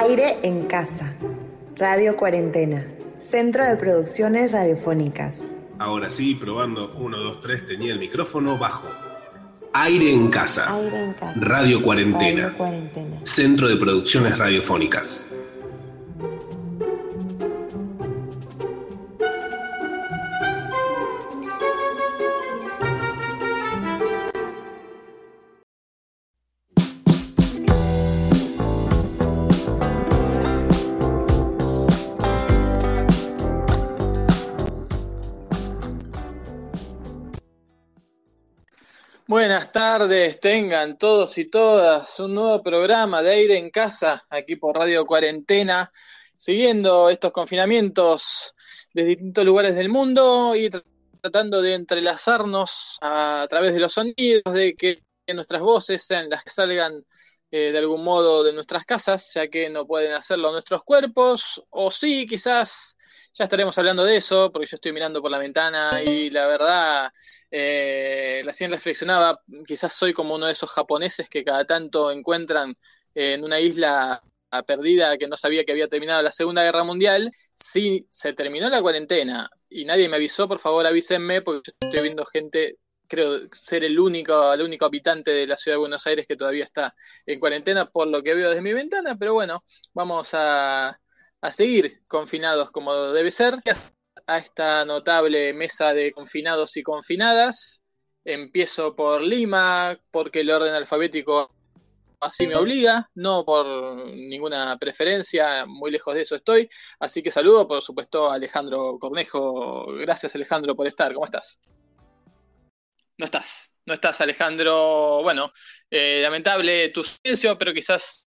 Aire en casa. Radio Cuarentena. Centro de Producciones Radiofónicas. Ahora sí, probando 1, 2, 3, tenía el micrófono bajo. Aire en casa. Aire en casa. Radio Cuarentena. Radio Cuarentena. Centro de Producciones Radiofónicas. Tengan todos y todas un nuevo programa de aire en casa, aquí por Radio Cuarentena, siguiendo estos confinamientos de distintos lugares del mundo y tratando de entrelazarnos a través de los sonidos, de que nuestras voces sean las que salgan eh, de algún modo de nuestras casas, ya que no pueden hacerlo nuestros cuerpos, o sí, quizás ya estaremos hablando de eso, porque yo estoy mirando por la ventana y la verdad, eh, recién reflexionaba, quizás soy como uno de esos japoneses que cada tanto encuentran en una isla perdida que no sabía que había terminado la Segunda Guerra Mundial. Si se terminó la cuarentena y nadie me avisó, por favor avísenme, porque yo estoy viendo gente creo ser el único, el único habitante de la ciudad de Buenos Aires que todavía está en cuarentena por lo que veo desde mi ventana, pero bueno, vamos a, a seguir confinados como debe ser. A esta notable mesa de confinados y confinadas. Empiezo por Lima, porque el orden alfabético así me obliga, no por ninguna preferencia, muy lejos de eso estoy. Así que saludo, por supuesto, a Alejandro Cornejo. Gracias, Alejandro, por estar. ¿Cómo estás? No estás, no estás, Alejandro. Bueno, eh, lamentable tu silencio, pero quizás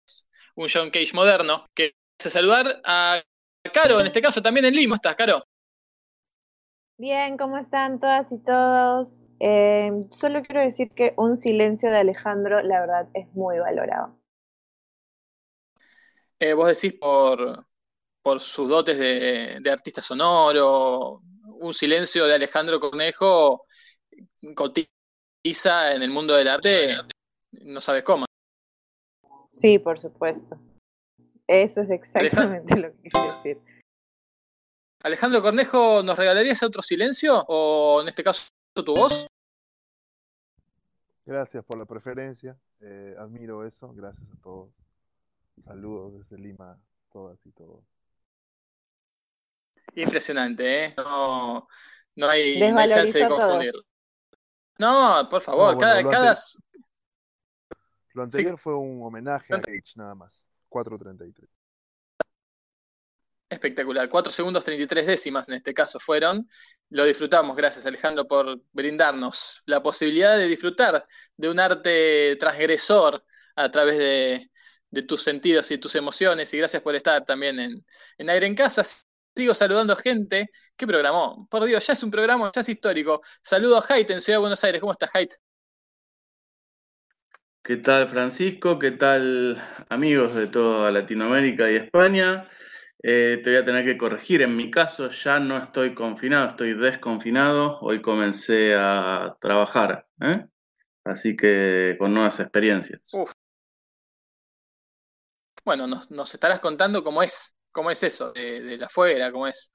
un John Cage moderno. Que a saludar a Caro, en este caso también en Lima. ¿Estás, Caro? Bien, ¿cómo están todas y todos? Eh, solo quiero decir que un silencio de Alejandro, la verdad, es muy valorado. Eh, vos decís por, por sus dotes de, de, artista sonoro, un silencio de Alejandro Cornejo cotiza en el mundo del arte, no sabes cómo. Sí, por supuesto. Eso es exactamente Alejandro. lo que quiero decir. Alejandro Cornejo, ¿nos regalarías otro silencio? O en este caso, tu voz. Gracias por la preferencia. Eh, admiro eso. Gracias a todos. Saludos desde Lima, todas y todos. Impresionante, ¿eh? No, no, hay, no hay chance de confundirlo. No, por favor, no, bueno, cada, lo, cada... Anterior, lo anterior sí. fue un homenaje a Cage, nada más. 4.33. Espectacular. 4 segundos 33 décimas en este caso fueron. Lo disfrutamos. Gracias Alejandro por brindarnos la posibilidad de disfrutar de un arte transgresor a través de, de tus sentidos y tus emociones. Y gracias por estar también en, en Aire en Casa. Sigo saludando a gente que programó. Por Dios, ya es un programa, ya es histórico. Saludo a Haidt en Ciudad de Buenos Aires. ¿Cómo estás, Haidt? ¿Qué tal, Francisco? ¿Qué tal, amigos de toda Latinoamérica y España? Eh, te voy a tener que corregir. En mi caso, ya no estoy confinado, estoy desconfinado. Hoy comencé a trabajar, ¿eh? así que con nuevas experiencias. Uf. Bueno, nos, nos, estarás contando cómo es, cómo es eso, de, la afuera, cómo es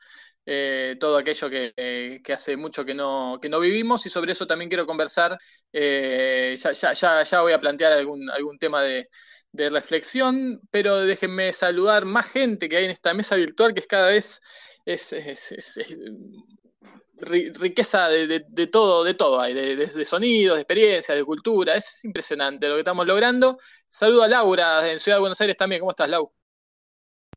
eh, todo aquello que, eh, que, hace mucho que no, que no vivimos y sobre eso también quiero conversar. Eh, ya, ya, ya, voy a plantear algún, algún tema de, de, reflexión, pero déjenme saludar más gente que hay en esta mesa virtual que es cada vez es, riqueza de, de, de, todo, de todo hay, de, de, sonidos, de experiencias, de cultura, es impresionante lo que estamos logrando. Saludo a Laura en Ciudad de Buenos Aires también, ¿cómo estás, Lau?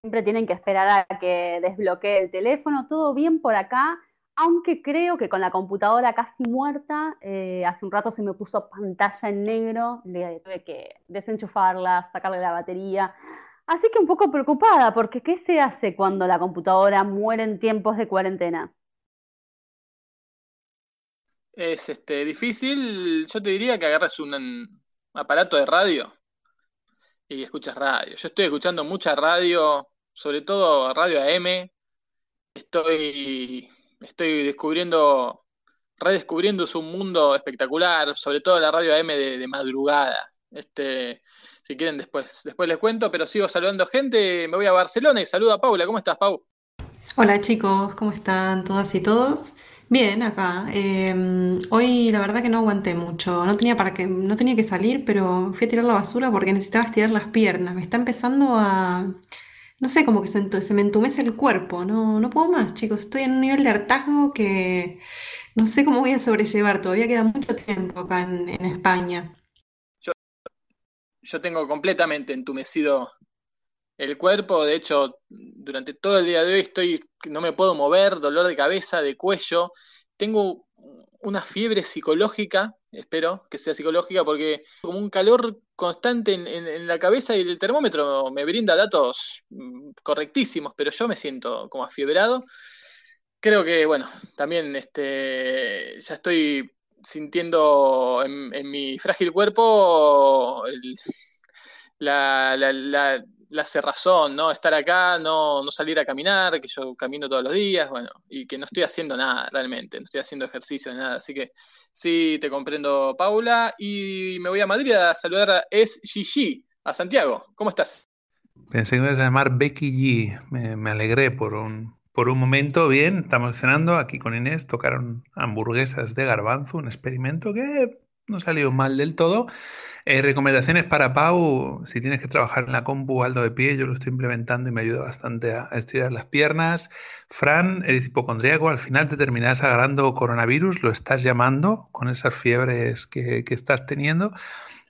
Siempre tienen que esperar a que desbloquee el teléfono, todo bien por acá, aunque creo que con la computadora casi muerta, eh, hace un rato se me puso pantalla en negro, tuve que desenchufarla, sacarle la batería. Así que un poco preocupada, porque ¿qué se hace cuando la computadora muere en tiempos de cuarentena? Es este, difícil, yo te diría que agarres un, un aparato de radio y escuchas radio. Yo estoy escuchando mucha radio, sobre todo radio AM. Estoy, estoy descubriendo, redescubriendo un mundo espectacular, sobre todo la radio AM de, de madrugada. Este, si quieren después, después les cuento, pero sigo saludando gente. Me voy a Barcelona y saludo a Paula. ¿Cómo estás, Pau? Hola chicos, ¿cómo están todas y todos? Bien, acá. Em, hoy la verdad que no aguanté mucho. No tenía para que, no tenía que salir, pero fui a tirar la basura porque necesitaba estirar las piernas. Me está empezando a, no sé, como que se, se me entumece el cuerpo. No, no puedo más, chicos. Estoy en un nivel de hartazgo que no sé cómo voy a sobrellevar. Todavía queda mucho tiempo acá en, en España. Yo, yo tengo completamente entumecido el cuerpo. De hecho, durante todo el día de hoy estoy, no me puedo mover, dolor de cabeza, de cuello. Tengo una fiebre psicológica, espero que sea psicológica, porque como un calor constante en, la cabeza y el termómetro me brinda datos mm, correctísimos, pero yo me siento como afiebrado. Creo que, bueno, también este, ya estoy sintiendo en, mi frágil cuerpo la, la cerrazón, ¿no? Estar acá, no, no salir a caminar, que yo camino todos los días, bueno, y que no estoy haciendo nada realmente, no estoy haciendo ejercicio de nada. Así que sí, te comprendo, Paula, y me voy a Madrid a saludar a Es Gigi, a Santiago. ¿Cómo estás? Pensé que me ibas a llamar Becky G. Me, me alegré por un, por un momento. Bien, estamos cenando aquí con Inés. Tocaron hamburguesas de garbanzo, un experimento que no salió mal del todo. Eh, recomendaciones para Pau, si tienes que trabajar en la compu alto de pie, yo lo estoy implementando y me ayuda bastante a estirar las piernas. Fran, eres hipocondríaco, al final te terminarás agarrando coronavirus, lo estás llamando con esas fiebres que, estás teniendo.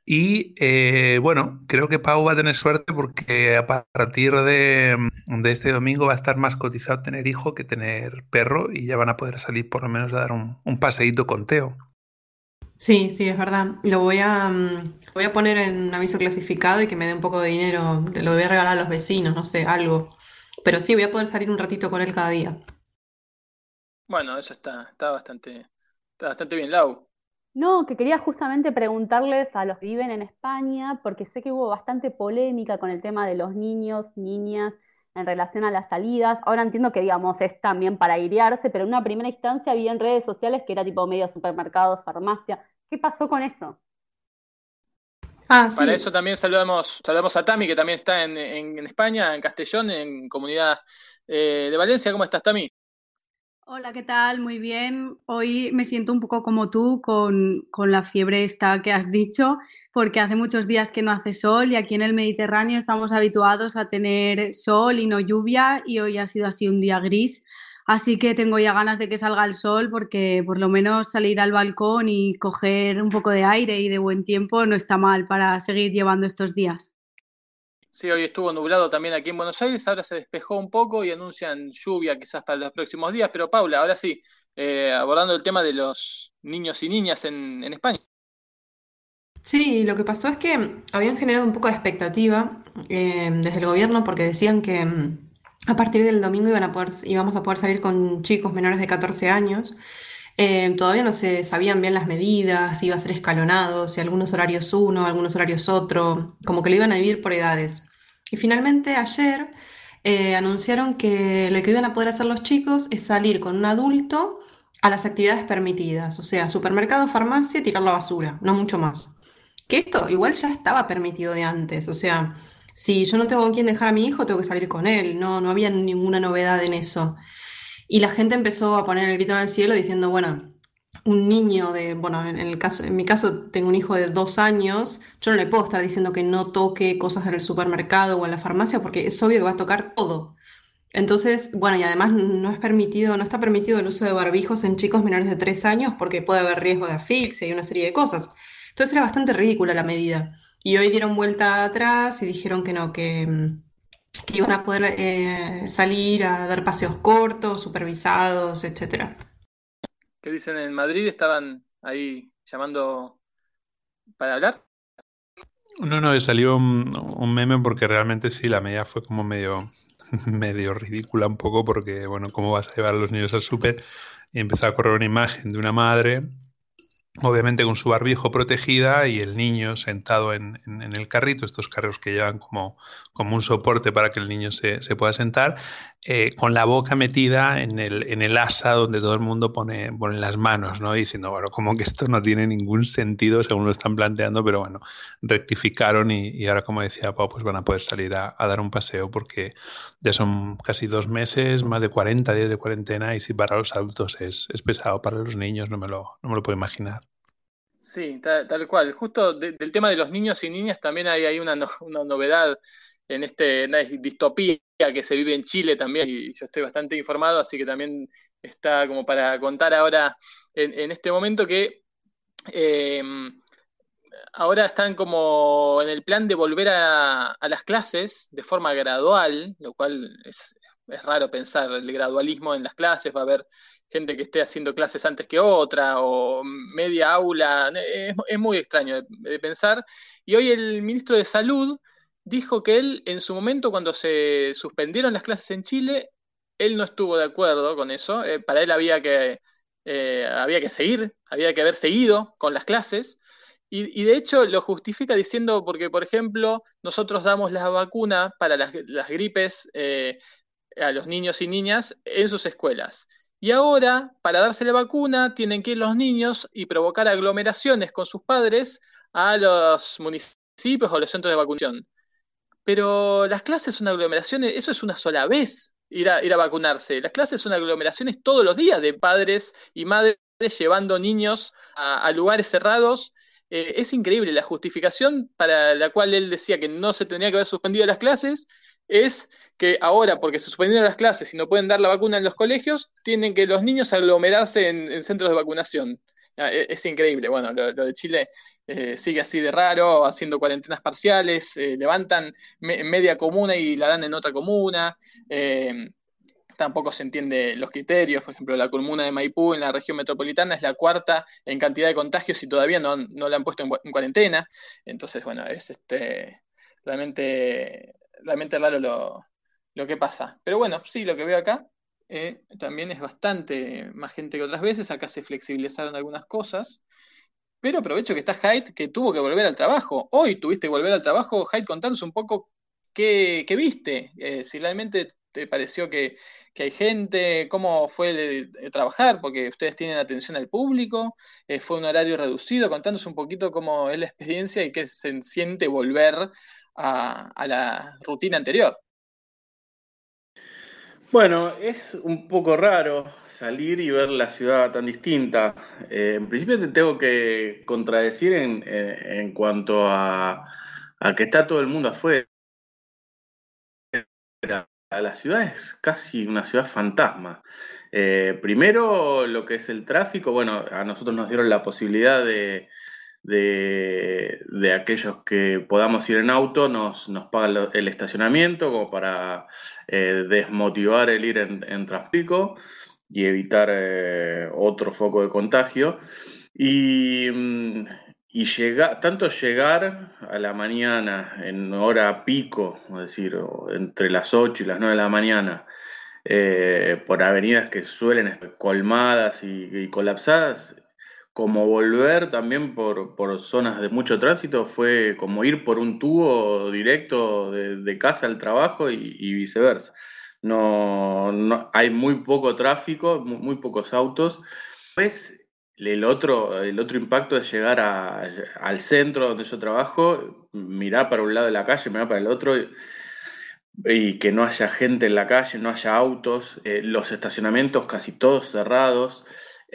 Y eh, bueno, creo que Pau va a tener suerte porque a partir de, este domingo va a estar más cotizado tener hijo que tener perro y ya van a poder salir por lo menos a dar un, un paseíto con Teo. Sí, sí, es verdad. Lo voy a, mm, voy a poner en aviso clasificado y que me dé un poco de dinero. Lo voy a regalar a los vecinos, no sé, algo. Pero sí, voy a poder salir un ratito con él cada día. Bueno, eso está, está bastante, está bastante bien, Lau. No, que quería justamente preguntarles a los que viven en España, porque sé que hubo bastante polémica con el tema de los niños, niñas en relación a las salidas. Ahora entiendo que, digamos, es también para airearse, pero en una primera instancia había en redes sociales que era tipo medio supermercados, farmacia. ¿Qué pasó con eso? Ah, Para eso también saludamos, saludamos a Tami, que también está en, España, en Castellón, en comunidad eh, de Valencia. ¿Cómo estás, Tami? Hola, ¿qué tal? Muy bien. Hoy me siento un poco como tú con, con, la fiebre esta que has dicho, porque hace muchos días que no hace sol y aquí en el Mediterráneo estamos habituados a tener sol y no lluvia y hoy ha sido así un día gris. Así que tengo ya ganas de que salga el sol porque por lo menos salir al balcón y coger un poco de aire y de buen tiempo no está mal para seguir llevando estos días. Sí, hoy estuvo nublado también aquí en Buenos Aires, ahora se despejó un poco y anuncian lluvia quizás para los próximos días, pero Paula, ahora sí, eh, abordando el tema de los niños y niñas en, España. Sí, lo que pasó es que habían generado un poco de expectativa eh, desde el gobierno porque decían que mm, a partir del domingo iban a poder, íbamos a poder salir con chicos menores de 14 años. Eh, todavía no se sabían bien las medidas, si iba a ser escalonado, si algunos horarios uno, algunos horarios otro, como que lo iban a dividir por edades. Y finalmente ayer eh, anunciaron que lo que iban a poder hacer los chicos es salir con un adulto a las actividades permitidas, o sea, supermercado, farmacia, tirar la basura, no mucho más. Que esto igual ya estaba permitido de antes, o sea, si yo no tengo con quién dejar a mi hijo, tengo que salir con él, no, no había ninguna novedad en eso. Y la gente empezó a poner el grito en el cielo diciendo, bueno, un niño de, bueno, en, el caso, en mi caso tengo un hijo de dos años, yo no le puedo estar diciendo que no toque cosas en el supermercado o en la farmacia porque es obvio que va a tocar todo. Entonces, bueno, y además no es permitido, no está permitido el uso de barbijos en chicos menores de tres años porque puede haber riesgo de asfixia y una serie de cosas. Entonces era bastante ridícula la medida. Y hoy dieron vuelta atrás y dijeron que no, que, mm, que iban a poder eh, salir a dar paseos cortos, supervisados, etcétera. ¿Qué dicen en Madrid? ¿Estaban ahí llamando para hablar? No, no, salió un, un, meme porque realmente sí, la medida fue como medio, medio ridícula un poco porque, bueno, ¿cómo vas a llevar a los niños al súper? Y empezó a correr una imagen de una madre obviamente con su barbijo protegida y el niño sentado en, el carrito, estos carros que llevan como, como un soporte para que el niño se, pueda sentar, eh, con la boca metida en el, en el asa donde todo el mundo pone, pone las manos, ¿no? diciendo, bueno, como que esto no tiene ningún sentido según lo están planteando, pero bueno, rectificaron y, ahora, como decía Pau, pues van a poder salir a, dar un paseo porque ya son casi dos meses, más de 40 días de cuarentena y si para los adultos es, es pesado, para los niños no me lo, no me lo puedo imaginar. Sí, tal, cual. Justo del tema de los niños y niñas también hay, hay una, una novedad en este distopía que se vive en Chile también, y yo estoy bastante informado, así que también está como para contar ahora en, este momento que em, ahora están como en el plan de volver a, a, las clases de forma gradual, lo cual es, es raro pensar el gradualismo en las clases, va a haber gente que esté haciendo clases antes que otra, o media aula, es, muy extraño de, pensar. Y hoy el ministro de Salud dijo que él, en su momento, cuando se suspendieron las clases en Chile, él no estuvo de acuerdo con eso. Eh, para él había que, eh, había que seguir, había que haber seguido con las clases. Y, de hecho lo justifica diciendo, porque por ejemplo, nosotros damos la vacuna para las, gripes eh, a los niños y niñas en sus escuelas. Y ahora, para darse la vacuna, tienen que ir los niños y provocar aglomeraciones con sus padres a los municipios o los centros de vacunación. Pero las clases son aglomeraciones, eso es una sola vez ir a, ir a vacunarse. Las clases son aglomeraciones todos los días de padres y madres llevando niños a, lugares cerrados. Eh, es increíble la justificación para la cual él decía que no se tenía que haber suspendido las clases es que ahora, porque se suspendieron las clases y no pueden dar la vacuna en los colegios, tienen que los niños aglomerarse en, centros de vacunación. Ah, e, es, increíble. Bueno, lo, de Chile eh, sigue así de raro, haciendo cuarentenas parciales, eh, levantan media comuna y la dan en otra comuna. Eh, tampoco se entiende los criterios. Por ejemplo, la comuna de Maipú en la región metropolitana es la cuarta en cantidad de contagios y todavía no, no la han puesto en, en cuarentena. Entonces, bueno, es este realmente realmente raro lo, que pasa. Pero bueno, sí, lo que veo acá eh, también es bastante más gente que otras veces. Acá se flexibilizaron algunas cosas. Pero aprovecho que está Hyde, que tuvo que volver al trabajo. Hoy tuviste que volver al trabajo. Hyde, contanos un poco qué, viste. Eh, si realmente te pareció que, hay gente, cómo fue trabajar, porque ustedes tienen atención al público. Eh, fue un horario reducido. Contanos un poquito cómo es la experiencia y qué se siente volver a, la rutina anterior. Bueno, es un poco raro salir y ver la ciudad tan distinta. Eh, en principio te tengo que contradecir en, cuanto a, que está todo el mundo afuera. La ciudad es casi una ciudad fantasma. Eh, primero, lo que es el tráfico, bueno, a nosotros nos dieron la posibilidad de, de, aquellos que podamos ir en auto, nos, nos pagan el estacionamiento como para eh, desmotivar el ir en, en Transpico y evitar eh, otro foco de contagio. Y, mm, y tanto llegar a la mañana en hora pico, es decir, entre las 8 y las 9 de la mañana, eh, por avenidas que suelen estar colmadas y colapsadas, como volver también por, zonas de mucho tránsito fue como ir por un tubo directo de, casa al trabajo y, viceversa. No, hay muy poco tráfico, muy, pocos autos. Pues el otro, el otro impacto es llegar al centro donde yo trabajo, mirar para un lado de la calle, mirar para el otro. Y, que no haya gente en la calle, no haya autos, eh, los estacionamientos casi todos cerrados.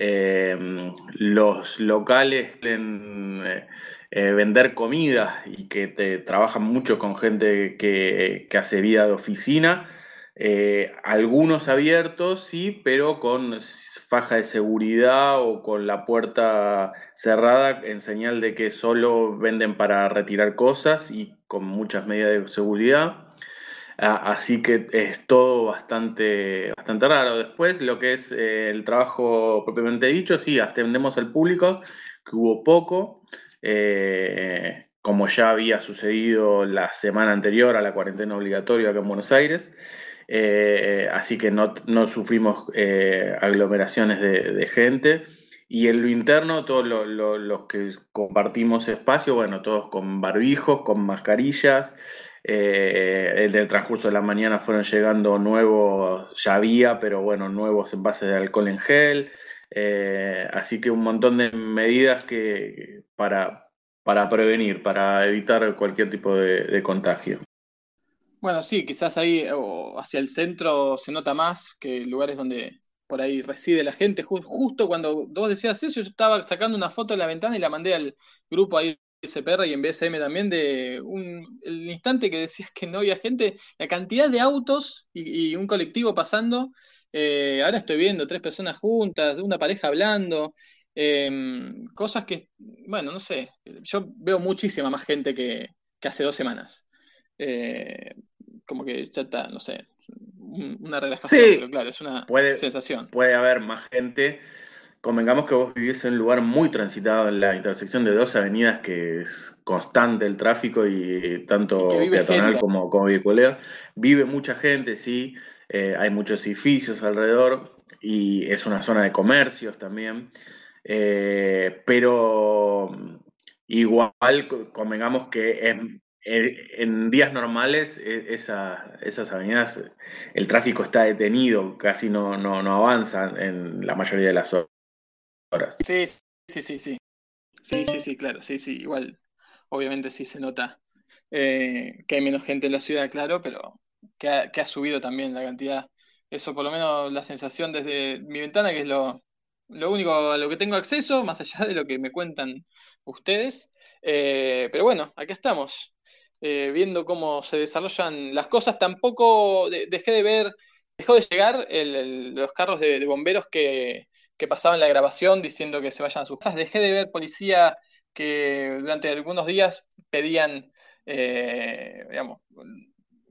Em, los locales quieren eh, eh, vender comida y que te, trabajan mucho con gente que, hace vida de oficina. Eh, algunos abiertos, sí, pero con faja de seguridad o con la puerta cerrada en señal de que solo venden para retirar cosas y con muchas medidas de seguridad. Ah, así que es todo bastante, bastante raro. Después, lo que es eh, el trabajo propiamente dicho, sí, atendemos al público, que hubo poco, eh, como ya había sucedido la semana anterior a la cuarentena obligatoria acá en Buenos Aires. Eh, así que no, no sufrimos aglomeraciones de, gente Y en lo interno, todos los que compartimos espacio, bueno, todos con barbijos, con mascarillas. Eh, en el transcurso de la mañana fueron llegando nuevos, ya había, pero bueno, nuevos envases de alcohol en gel. Eh, así que un montón de medidas que para, para prevenir, para evitar cualquier tipo de, contagio. Bueno, sí, quizás ahí o hacia el centro se nota más que lugares donde por ahí reside la gente. Justo cuando vos decías eso, yo estaba sacando una foto de la ventana y la mandé al grupo ahí SPR y en BSM también de un, el instante que decías que no había gente, la cantidad de autos y, un colectivo pasando. Eh, ahora estoy viendo tres personas juntas, una pareja hablando, em, cosas que, bueno, no sé, yo veo muchísima más gente que, hace dos semanas. Eh, como que ya está, no sé, una relajación, pero claro, es una sensación. Puede haber más gente. Convengamos que vos vivís en un lugar muy transitado en la intersección de dos avenidas que es constante el tráfico y tanto peatonal como, como vehicular. Vive mucha gente, sí, eh, hay muchos edificios alrededor y es una zona de comercios también. Eh, pero igual convengamos que es en días normales, e, esas avenidas, el tráfico está detenido, casi no, no, no avanza en la mayoría de las Sí, sí, sí, sí. Sí, sí, sí, claro, sí, sí, igual. Obviamente sí se nota eh, que hay menos gente en la ciudad, claro, pero que ha, subido también la cantidad. Eso por lo menos la sensación desde mi ventana, que es lo, lo único a lo que tengo acceso, más allá de lo que me cuentan ustedes. Eh, pero bueno, aquí estamos. Eh, viendo cómo se desarrollan las cosas. Tampoco dejé de ver, dejó de llegar los carros de, bomberos que, pasaban la grabación diciendo que se vayan a sus casas. Dejé de ver policía que durante algunos días pedían, eh,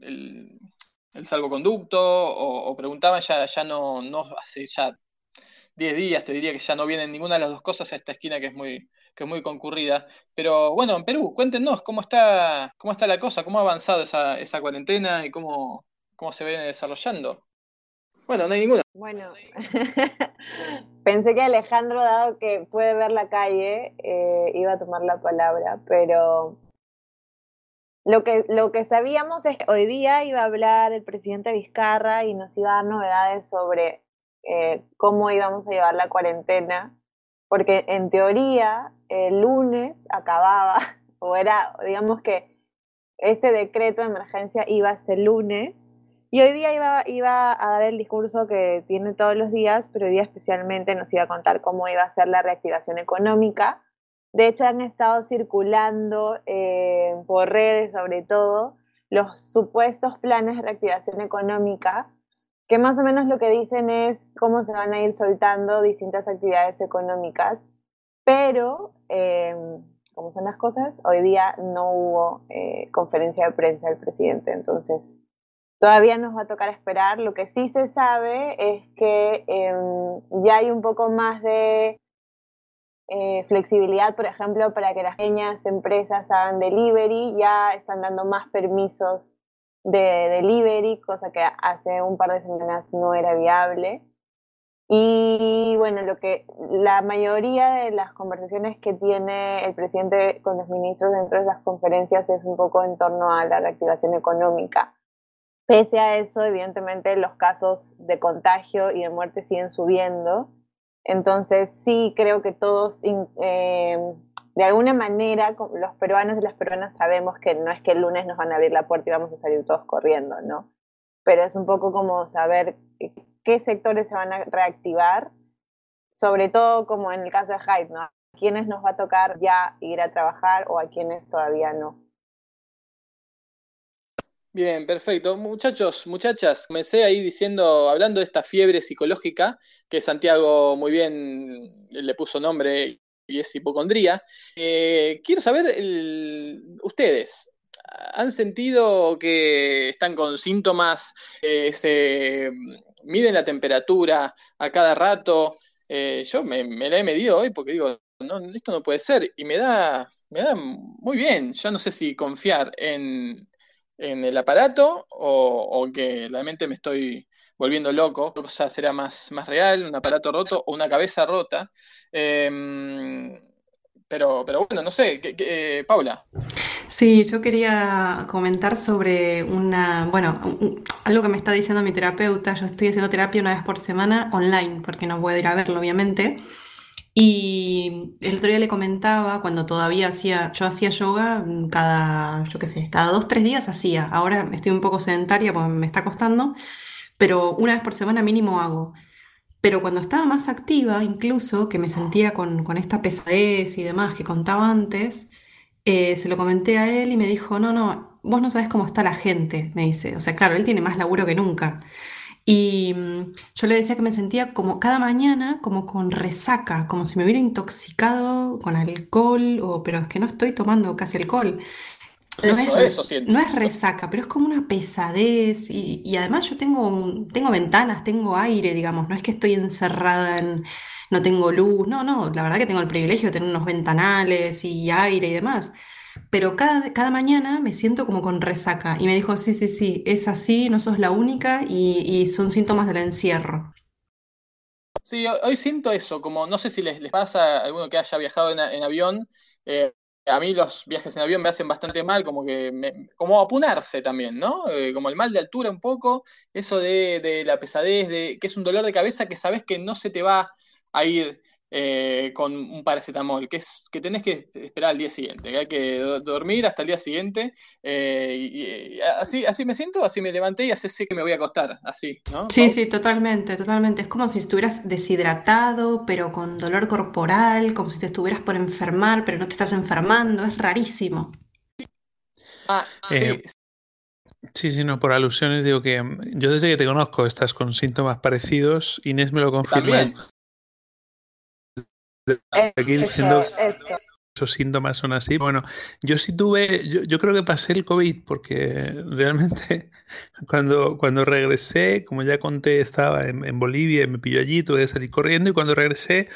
el, salvoconducto o, preguntaban, ya, ya no, no hace ya 10 días, te diría que ya no vienen ninguna de las dos cosas a esta esquina que es muy, que es muy concurrida. Pero bueno, en Perú, cuéntenos cómo está, cómo está la cosa, cómo ha avanzado esa, esa cuarentena y cómo, cómo se viene desarrollando. Bueno, no hay ninguna. Bueno, pensé que Alejandro, dado que puede ver la calle, eh, iba a tomar la palabra, pero lo que, lo que sabíamos es que hoy día iba a hablar el presidente Vizcarra y nos iba a dar novedades sobre eh, cómo íbamos a llevar la cuarentena porque en teoría el lunes acababa, o era, digamos que este decreto de emergencia iba a ser lunes, y hoy día iba, iba a dar el discurso que tiene todos los días, pero hoy día especialmente nos iba a contar cómo iba a ser la reactivación económica. De hecho, han estado circulando eh, por redes, sobre todo, los supuestos planes de reactivación económica que más o menos lo que dicen es cómo se van a ir soltando distintas actividades económicas, pero como son las cosas, hoy día no hubo eh, conferencia de prensa del presidente, entonces todavía nos va a tocar esperar. Lo que sí se sabe es que em, ya hay un poco más de eh, flexibilidad, por ejemplo, para que las pequeñas empresas hagan delivery, ya están dando más permisos de delivery, cosa que hace un par de semanas no era viable. Y bueno, lo que la mayoría de las conversaciones que tiene el presidente con los ministros dentro de las conferencias es un poco en torno a la reactivación económica. Pese a eso, evidentemente los casos de contagio y de muerte siguen subiendo. Entonces sí creo que todos eh, de alguna manera los peruanos y las peruanas sabemos que no es que el lunes nos van a abrir la puerta y vamos a salir todos corriendo, ¿no? Pero es un poco como saber qué sectores se van a reactivar, sobre todo como en el caso de Hype, ¿no? A quiénes nos va a tocar ya ir a trabajar o a quiénes todavía no. Bien, perfecto. Muchachos, muchachas, comencé ahí diciendo, hablando de esta fiebre psicológica, que Santiago muy bien le puso nombre y es hipocondría. Eh, quiero saber, ustedes, ¿han sentido que están con síntomas? Eh, ¿Se miden la temperatura a cada rato? Eh, yo me, la he medido hoy porque digo, no, esto no puede ser. Y me da, me da muy bien. Yo no sé si confiar en, el aparato o, que realmente me estoy volviendo loco, qué cosa será más, más real, un aparato roto o una cabeza rota. Em, pero, pero bueno, no sé, ¿qué, Paula. Sí, yo quería comentar sobre una, bueno, algo que me está diciendo mi terapeuta. Yo estoy haciendo terapia una vez por semana online, porque no puedo ir a verlo, obviamente. Y el otro día le comentaba, cuando todavía hacía, yo hacía yoga cada, yo qué sé, cada dos, tres días hacía. Ahora estoy un poco sedentaria porque me está costando, pero una vez por semana mínimo hago. Pero cuando estaba más activa, incluso, que me sentía con, esta pesadez y demás que contaba antes, eh, se lo comenté a él y me dijo, no, no, vos no sabes cómo está la gente, me dice. O sea, claro, él tiene más laburo que nunca. Y mm, yo le decía que me sentía como cada mañana, como con resaca, como si me hubiera intoxicado con alcohol, o, pero es que no estoy tomando casi alcohol. No eso, es, eso siento. No es resaca, pero es como una pesadez. Y, además yo tengo, tengo ventanas, tengo aire, digamos. No es que estoy encerrada en, no tengo luz. No, no, la verdad que tengo el privilegio de tener unos ventanales y aire y demás pero cada, cada mañana me siento como con resaca. Y me dijo, sí, sí, sí, es así, no sos la única y, son síntomas del encierro. Sí, hoy siento eso, como no sé si les, les pasa a alguno que haya viajado en, avión, eh, a mí los viajes en avión me hacen bastante mal, como que me, como apunarse también, ¿no? Eh, como el mal de altura un poco, eso de, de, la pesadez, de que es un dolor de cabeza que sabes que no se te va a ir eh, con un paracetamol, que es que tenés que esperar al día siguiente, que hay que dormir hasta el día siguiente. Eh, y, así, así me siento, así me levanté y así sé que me voy a acostar, así, ¿no? Sí, sí, totalmente, totalmente. Es como si estuvieras deshidratado, pero con dolor corporal, como si te estuvieras por enfermar, pero no te estás enfermando, es rarísimo. Ah, eh, sí. Sí, no, por alusiones digo que mm, yo desde que te conozco estás con síntomas parecidos, Inés me lo confirma aquí diciendo esos síntomas son así. Bueno, yo sí tuve, yo, creo que pasé el COVID porque realmente cuando, cuando regresé, como ya conté, estaba en, en Bolivia y me pilló allí, tuve que salir corriendo y cuando regresé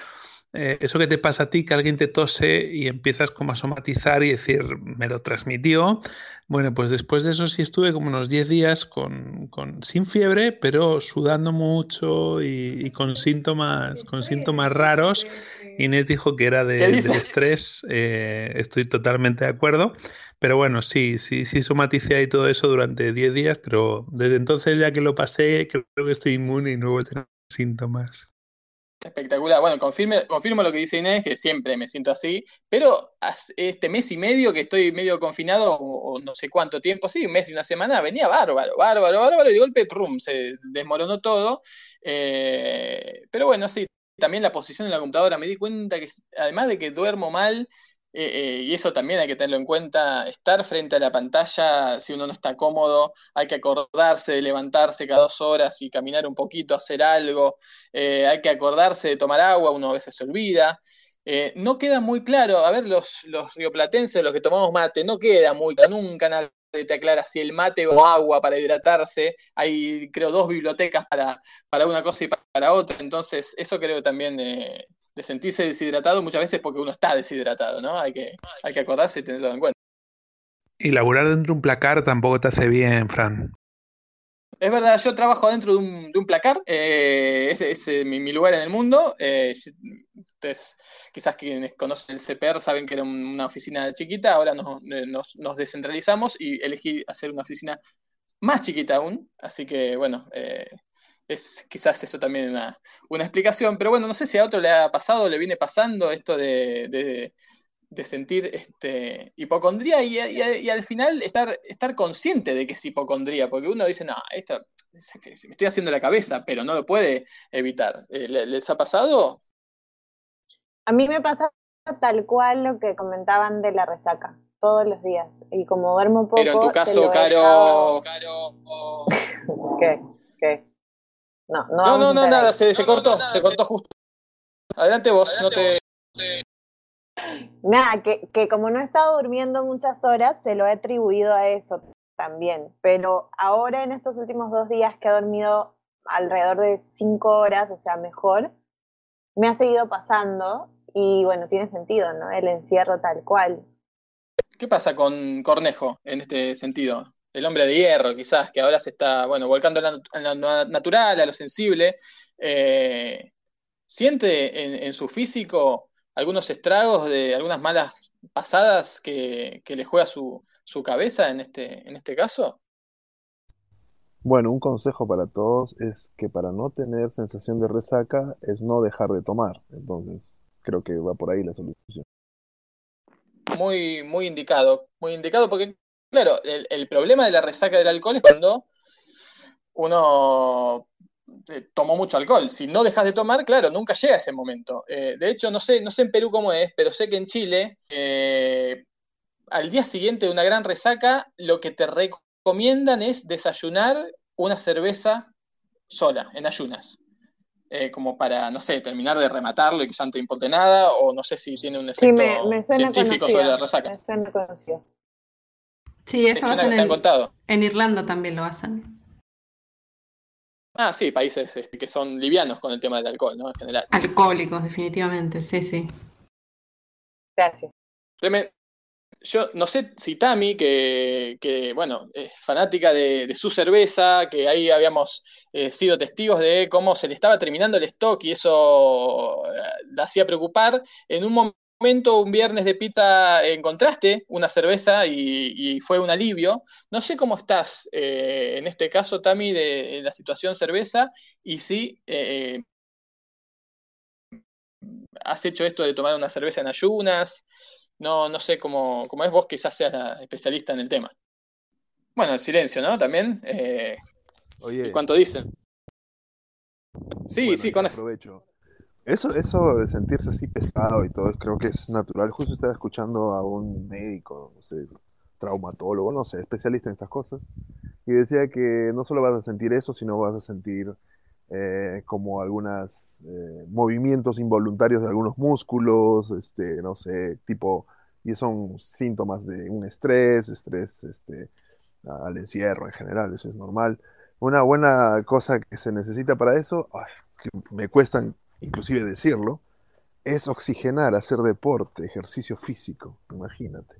eh, eso que te pasa a ti, que alguien te tose y empiezas como a somatizar y decir, me lo transmitió. Bueno, pues después de eso sí estuve como unos 10 días con, con, sin fiebre, pero sudando mucho y, con síntomas, con síntomas raros. Inés dijo que era de, del estrés, eh, estoy totalmente de acuerdo. Pero bueno, sí, sí, sí somaticé ahí todo eso durante 10 días, pero desde entonces ya que lo pasé, creo que estoy inmune y no voy a tener síntomas. Espectacular. Bueno, confirme, confirmo lo que dice Inés, que siempre me siento así, pero este mes y medio que estoy medio confinado, o, no sé cuánto tiempo, sí, un mes y una semana, venía bárbaro, bárbaro, bárbaro, y de golpe, prum, se desmoronó todo. Eh, pero bueno, sí, también la posición de la computadora, me di cuenta que además de que duermo mal, eh, eh, y eso también hay que tenerlo en cuenta, estar frente a la pantalla, si uno no está cómodo, hay que acordarse de levantarse cada dos horas y caminar un poquito, hacer algo, eh, hay que acordarse de tomar agua, uno a veces se olvida. no queda muy claro, a ver, los, los rioplatenses, los que tomamos mate, no queda muy claro, nunca nadie te aclara si el mate o agua para hidratarse, hay creo dos bibliotecas para, para una cosa y para otra, entonces eso creo también de sentirse deshidratado muchas veces porque uno está deshidratado, ¿no? Hay que, hay que acordarse y tenerlo en cuenta. Y laburar dentro de un placar tampoco te hace bien, Fran. Es verdad, yo trabajo dentro de un, placar, eh, es, eh, mi, lugar en el mundo. Eh, quizás quienes conocen el CPR saben que era una oficina chiquita, ahora nos, nos, descentralizamos y elegí hacer una oficina más chiquita aún, así que bueno, es quizás eso también una, una explicación, pero bueno, no sé si a otro le ha pasado, le viene pasando esto de, sentir este, hipocondría y, al final estar, estar consciente de que es hipocondría, porque uno dice, no, esto me estoy haciendo la cabeza, pero no lo puede evitar. Eh, ¿Les ha pasado? A mí me pasa tal cual lo que comentaban de la resaca, todos los días. Y como duermo poco. Pero en tu caso, Caro. Caro... ¿Qué? ¿Qué? No, no, no, no, nada, se, se cortó, se cortó justo. Adelante vos, no te... Nada, que, que como no he estado durmiendo muchas horas, se lo he atribuido a eso también. Pero ahora en estos últimos dos días que he dormido alrededor de cinco horas, o sea, mejor, me ha seguido pasando y bueno, tiene sentido, ¿no? El encierro tal cual. ¿Qué pasa con Cornejo en este sentido? el hombre de hierro, quizás, que ahora se está, bueno, volcando en la, natural, a lo sensible, eh, ¿siente en, su físico algunos estragos de algunas malas pasadas que, le juega su, su, cabeza en este, en este caso? Bueno, un consejo para todos es que para no tener sensación de resaca es no dejar de tomar. Entonces, creo que va por ahí la solución. Muy, muy indicado, muy indicado porque Claro, el, problema de la resaca del alcohol es cuando uno eh, tomó mucho alcohol. Si no dejas de tomar, claro, nunca llega ese momento. Eh, de hecho, no sé, no sé en Perú cómo es, pero sé que en Chile, eh, al día siguiente de una gran resaca, lo que te recomiendan es desayunar una cerveza sola, en ayunas. como para, no sé, terminar de rematarlo y que ya no te importe nada, o no sé si tiene un efecto científico sobre la resaca. Sí, eso hacen en, en Irlanda también lo hacen. Ah, sí, países este, que son livianos con el tema del alcohol, ¿no? En general. Alcohólicos, definitivamente, sí, sí. Gracias. Yo no sé si Tami, que, que bueno, es fanática de, su cerveza, que ahí habíamos eh, sido testigos de cómo se le estaba terminando el stock y eso eh, la hacía preocupar, en un momento momento, un viernes de pizza, encontraste una cerveza y, fue un alivio. No sé cómo estás eh, en este caso, Tami, de la situación cerveza y si eh, has hecho esto de tomar una cerveza en ayunas. No, no sé cómo, cómo es vos, quizás seas la especialista en el tema. Bueno, el silencio, ¿no? También. Eh, Oye. ¿Cuánto dicen? Sí, sí, con aprovecho. Eso, eso de sentirse así pesado y todo, creo que es natural. Justo estaba escuchando a un médico, no sé, traumatólogo, no sé, especialista en estas cosas, y decía que no solo vas a sentir eso, sino vas a sentir eh, como algunos eh, movimientos involuntarios de algunos músculos, este, no sé, tipo, y son síntomas de un estrés, estrés este, al encierro en general, eso es normal. Una buena cosa que se necesita para eso, que me cuestan inclusive decirlo, es oxigenar, hacer deporte, ejercicio físico, imagínate.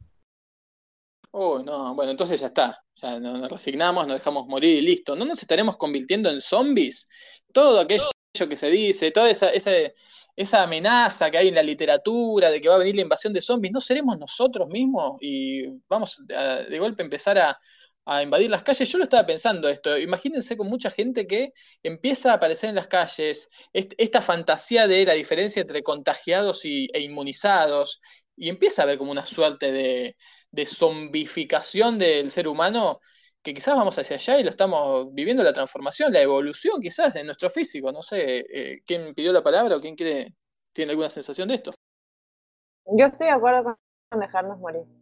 Oh, no, bueno, entonces ya está, ya nos resignamos, nos dejamos morir y listo. ¿No nos estaremos convirtiendo en zombies? Todo aquello que se dice, toda esa, esa, amenaza que hay en la literatura de que va a venir la invasión de zombies, ¿no seremos nosotros mismos y vamos de golpe empezar a, a invadir las calles. Yo lo estaba pensando esto. Imagínense con mucha gente que empieza a aparecer en las calles, esta fantasía de la diferencia entre contagiados y, e inmunizados, y empieza a haber como una suerte de, de zombificación del ser humano que quizás vamos hacia allá y lo estamos viviendo la transformación, la evolución quizás de nuestro físico. No sé, eh, ¿quién pidió la palabra o quién quiere, tiene alguna sensación de esto? Yo estoy de acuerdo con dejarnos morir.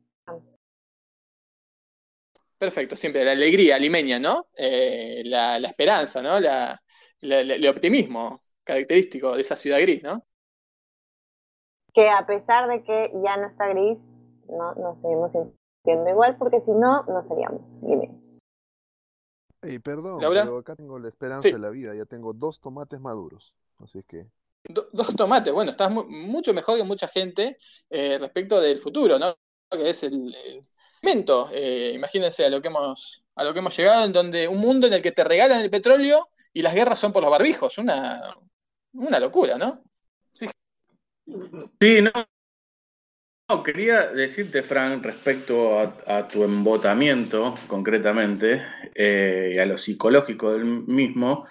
Perfecto, siempre la alegría limeña, ¿no? Eh, la, esperanza, ¿no? La, el optimismo característico de esa ciudad gris, ¿no? Que a pesar de que ya no está gris, no nos seguimos sintiendo igual, porque si no, no seríamos limeños. Hey, perdón, pero acá tengo la esperanza de la vida, ya tengo dos tomates maduros, así que... dos tomates, bueno, estás mucho mejor que mucha gente eh, respecto del futuro, ¿no? Que es el eh, imagínense a lo que hemos a lo que hemos llegado en donde un mundo en el que te regalan el petróleo y las guerras son por los barbijos, una una locura, ¿no? Sí. No, quería decirte, Frank, respecto a, tu embotamiento, concretamente, eh, y a lo psicológico del mismo,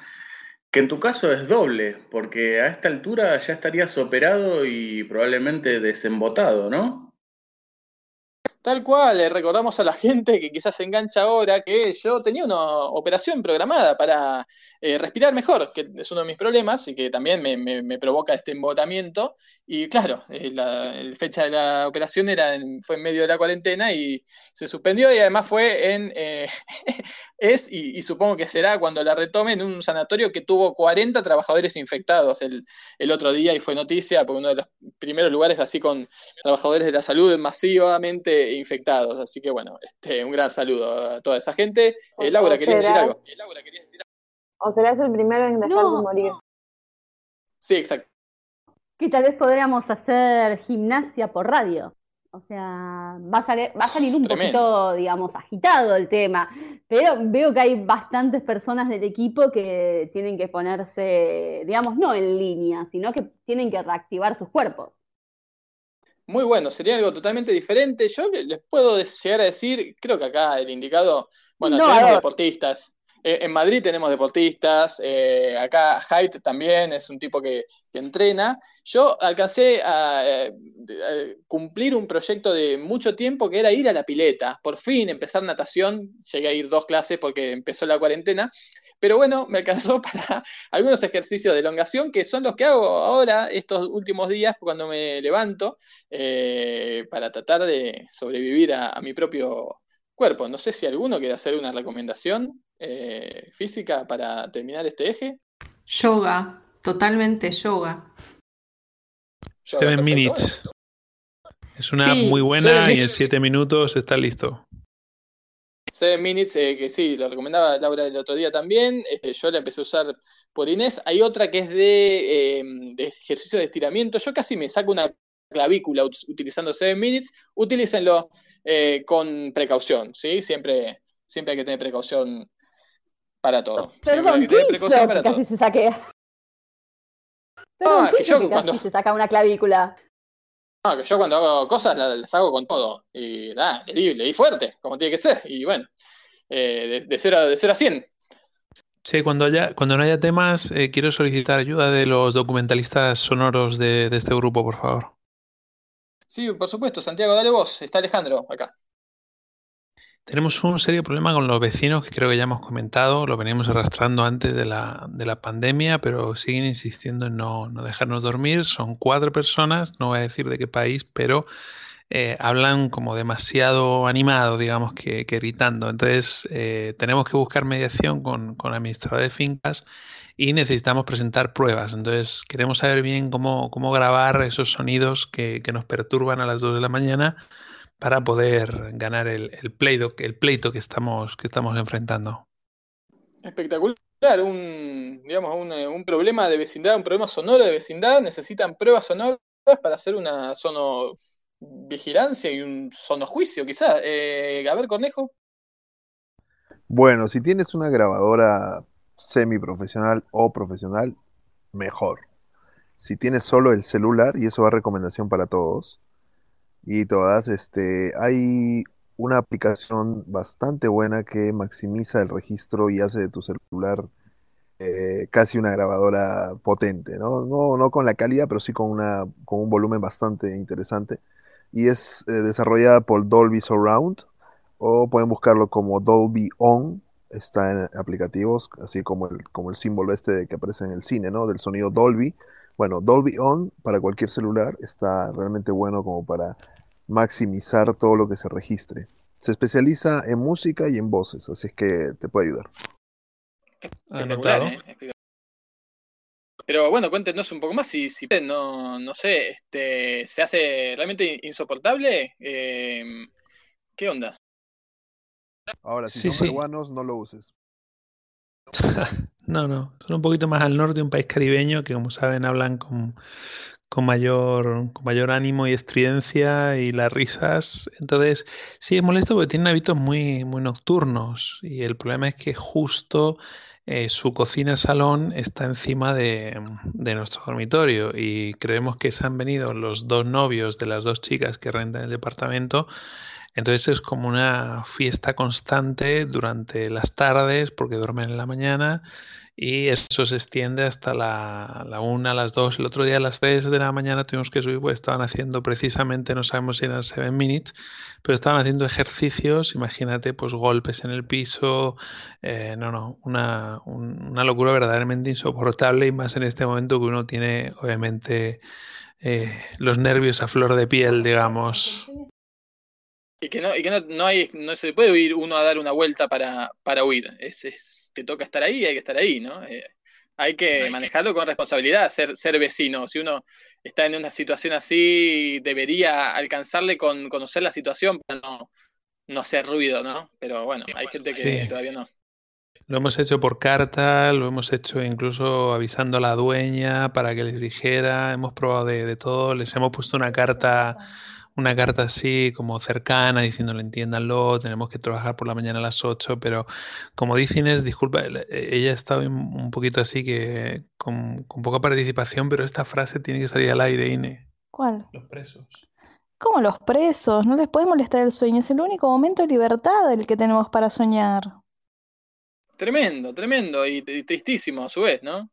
que en tu caso es doble, porque a esta altura ya estarías operado y probablemente desembotado, ¿no? Tal cual, recordamos a la gente que quizás se engancha ahora que yo tenía una operación programada para eh, respirar mejor, que es uno de mis problemas y que también me, provoca este embotamiento. Y claro, eh, la, fecha de la operación era fue en medio de la cuarentena y se suspendió y además fue en... Eh, es y, supongo que será cuando la retome en un sanatorio que tuvo 40 trabajadores infectados el, el otro día y fue noticia porque uno de los primeros lugares así con trabajadores de la salud masivamente infectados. Así que bueno, este, un gran saludo a toda esa gente. Eh, Laura, ¿querías decir algo? O serás el primero en dejar de morir. Sí, exacto. Que tal vez podríamos hacer gimnasia por radio. O sea, va a salir, va a salir un poquito, digamos, agitado el tema, pero veo que hay bastantes personas del equipo que tienen que ponerse, digamos, no en línea, sino que tienen que reactivar sus cuerpos. Muy bueno, sería algo totalmente diferente. Yo les puedo llegar a decir, creo que acá el indicado, bueno, tenemos deportistas, eh, en Madrid tenemos deportistas, eh, acá Haidt también es un tipo que, entrena. Yo alcancé a, eh, cumplir un proyecto de mucho tiempo que era ir a la pileta. Por fin empezar natación, llegué a ir dos clases porque empezó la cuarentena, pero bueno, me alcanzó para algunos ejercicios de elongación que son los que hago ahora, estos últimos días, cuando me levanto, para tratar de sobrevivir a mi propio cuerpo. No sé si alguno quiere hacer una recomendación. Eh, física para terminar este eje? Yoga, totalmente yoga. Seven minutes. Es una muy buena y en siete minutos está listo. Seven Minutes, eh, que sí, lo recomendaba Laura el otro día también. Este, yo la empecé a usar por Inés. Hay otra que es de, em, de ejercicio de estiramiento. Yo casi me saco una clavícula utilizando Seven Minutes. Utilícenlo eh, con precaución, ¿sí? Siempre, siempre hay que tener precaución para todo. Perdón, ¿qué hizo para casi se saque? Perdón, que yo cuando... se saca una clavícula? No, que yo cuando hago cosas las, hago con todo. Y nada, le di, le di, fuerte, como tiene que ser. Y bueno, eh, de, 0 a, 100. Sí, cuando, haya, cuando no haya temas, eh, quiero solicitar ayuda de los documentalistas sonoros de, de este grupo, por favor. Sí, por supuesto. Santiago, dale vos. Está Alejandro acá. Tenemos un serio problema con los vecinos que creo que ya hemos comentado, lo venimos arrastrando antes de la, de la pandemia, pero siguen insistiendo en no, no, dejarnos dormir. Son cuatro personas, no voy a decir de qué país, pero eh, hablan como demasiado animado, digamos, que, que gritando. Entonces eh, tenemos que buscar mediación con, con el administrador de fincas y necesitamos presentar pruebas. Entonces queremos saber bien cómo, cómo grabar esos sonidos que, que nos perturban a las 2 de la mañana para poder ganar el, el, pleito, el pleito que estamos, que estamos enfrentando. Espectacular, un, digamos, un, eh, un, problema de vecindad, un problema sonoro de vecindad, necesitan pruebas sonoras para hacer una vigilancia y un sonojuicio, quizás. Eh, a ver. Bueno, si tienes una grabadora semiprofesional o profesional, mejor. Si tienes solo el celular, y eso va recomendación para todos, y todas, este, hay una aplicación bastante buena que maximiza el registro y hace de tu celular eh, casi una grabadora potente, ¿no? ¿no? No con la calidad, pero sí con, una, con un volumen bastante interesante. Y es eh, desarrollada por Dolby Surround, o pueden buscarlo como Dolby On, está en aplicativos, así como el, como el símbolo este que aparece en el cine, ¿no? Del sonido Dolby. Bueno, Dolby On para cualquier celular está realmente bueno como para maximizar todo lo que se registre. Se especializa en música y en voces, así es que te puede ayudar. ¿eh? Pero bueno, cuéntenos un poco más si, si no, no sé, este, se hace realmente insoportable. Em, ¿Qué onda? Ahora, si son peruanos, no lo uses. no, no, son un poquito más al norte, un país caribeño que como saben hablan con, con mayor, con mayor ánimo y estridencia y las risas. Entonces, sí es molesto porque tienen hábitos muy, muy nocturnos y el problema es que justo eh, su cocina-salón está encima de, de, nuestro dormitorio y creemos que se han venido los dos novios de las dos chicas que rentan el departamento. Entonces es como una fiesta constante durante las tardes porque duermen en la mañana y eso se extiende hasta la, la una, las dos. El otro día a las tres de la mañana tuvimos que subir, pues estaban haciendo precisamente, no sabemos si eran seven minutes, pero estaban haciendo ejercicios, imagínate, pues golpes en el piso, eh, no, no, una, una locura verdaderamente insoportable y más en este momento que uno tiene, obviamente, eh, los nervios a flor de piel, digamos. Y que no, y que no, no, hay, no se puede ir uno a dar una vuelta para, para huir. Es, te toca estar ahí hay que estar ahí, ¿no? Eh, hay que manejarlo con responsabilidad, ser, ser vecino. Si uno está en una situación así, debería alcanzarle con conocer la situación para no, no hacer ruido, ¿no? Pero bueno, hay gente que todavía no. Lo hemos hecho por carta, lo hemos hecho incluso avisando a la dueña para que les dijera, hemos probado de, de todo, les hemos puesto una carta una carta así como cercana, diciéndole entiéndanlo, tenemos que trabajar por la mañana a las 8, pero como dice Inés, disculpa, ella está un poquito así que con, con poca participación, pero esta frase tiene que salir al aire, Inés. ¿Cuál? Los presos. ¿Cómo los presos? No les puede molestar el sueño, es el único momento de libertad el que tenemos para soñar. Tremendo, tremendo y, y tristísimo a su vez, ¿no?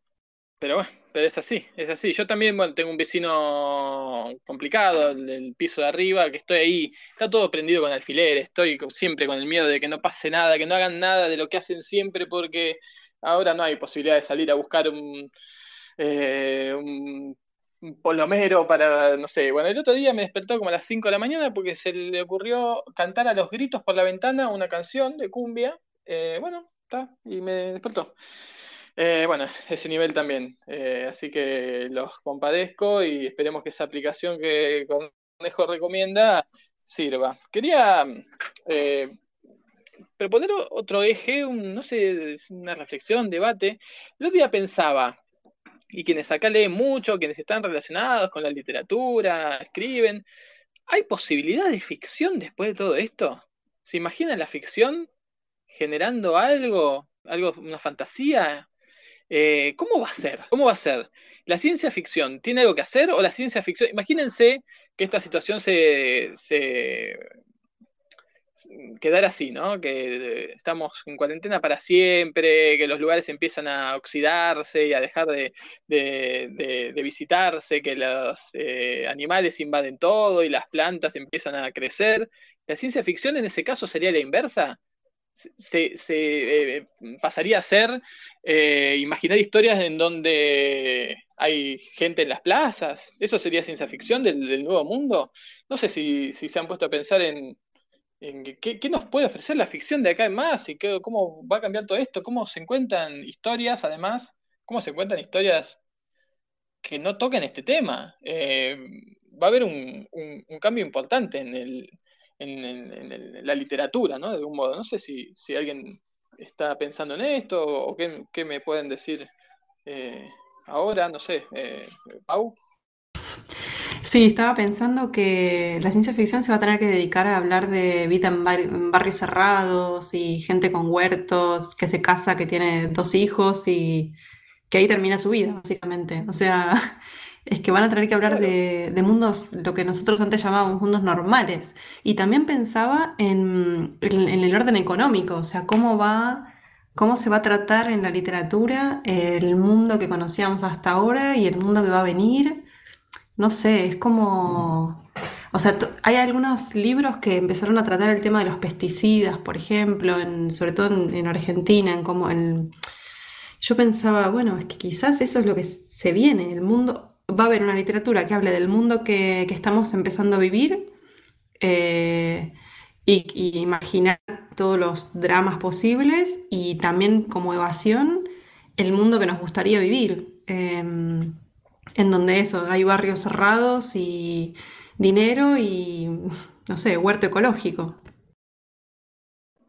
Pero bueno, pero es así, es así. Yo también, tengo un vecino complicado, el, piso de arriba, que estoy ahí, está todo prendido con alfileres, estoy siempre con el miedo de que no pase nada, que no hagan nada de lo que hacen siempre, porque ahora no hay posibilidad de salir a buscar un, eh, un, un polomero para, no sé. Bueno, el otro día me despertó como a las 5 de la mañana porque se le ocurrió cantar a los gritos por la ventana una canción de cumbia. Eh, bueno, está, y me despertó. Eh, bueno, ese nivel también. Eh, así que los compadezco y esperemos que esa aplicación que Cornejo recomienda sirva. Quería eh, proponer otro eje, un- no sé, una reflexión, debate. El otro día pensaba, y quienes acá leen mucho, quienes están relacionados con la literatura, escriben, ¿hay posibilidad de ficción después de todo esto? ¿Se imaginan la ficción generando algo, algo, una fantasía? Eh, ¿cómo va a ser? ¿Cómo va a ser? ¿La ciencia ficción tiene algo que hacer o la ciencia ficción? Imagínense que esta situación se, se quedara así, ¿no? Que estamos en cuarentena para siempre, que los lugares empiezan a oxidarse y a dejar de, de- de- de visitarse, que los eh, animales invaden todo y las plantas empiezan a crecer. ¿La ciencia ficción en ese caso sería la inversa? Se, eh, pasaría a ser eh, imaginar historias en donde hay gente en las plazas. ¿Eso sería ciencia ficción del, nuevo mundo? No sé si, se han puesto a pensar en, qué, nos puede ofrecer la ficción de acá en más y qué, cómo va a cambiar todo esto, cómo se encuentran historias, además, cómo se encuentran historias que no toquen este tema. Eh, va a haber un cambio importante en el, en, en- en la literatura, ¿no? De algún modo. No sé si, si alguien está pensando en esto o qué, qué me pueden decir eh, ahora, no sé. Eh, Pau. Sí, estaba pensando que la ciencia ficción se va a tener que dedicar a hablar de vida en barrios cerrados y gente con huertos, que se casa, que tiene dos hijos y que ahí termina su vida, básicamente. O sea, es que van a tener que hablar de, de mundos, lo que nosotros antes llamábamos mundos normales. Y también pensaba en, en- en el orden económico, o sea, cómo va, cómo se va a tratar en la literatura el mundo que conocíamos hasta ahora y el mundo que va a venir. No sé, es como... O sea, hay algunos libros que empezaron a tratar el tema de los pesticidas, por ejemplo, en- sobre todo en, en Argentina, en como en... Yo pensaba, bueno, es que quizás eso es lo que se viene, el mundo... Va a haber una literatura que hable del mundo que, estamos empezando a vivir eh, y, y imaginar todos los dramas posibles y también como evasión el mundo que nos gustaría vivir. Em, en donde eso, hay barrios cerrados y dinero y, no sé, huerto ecológico.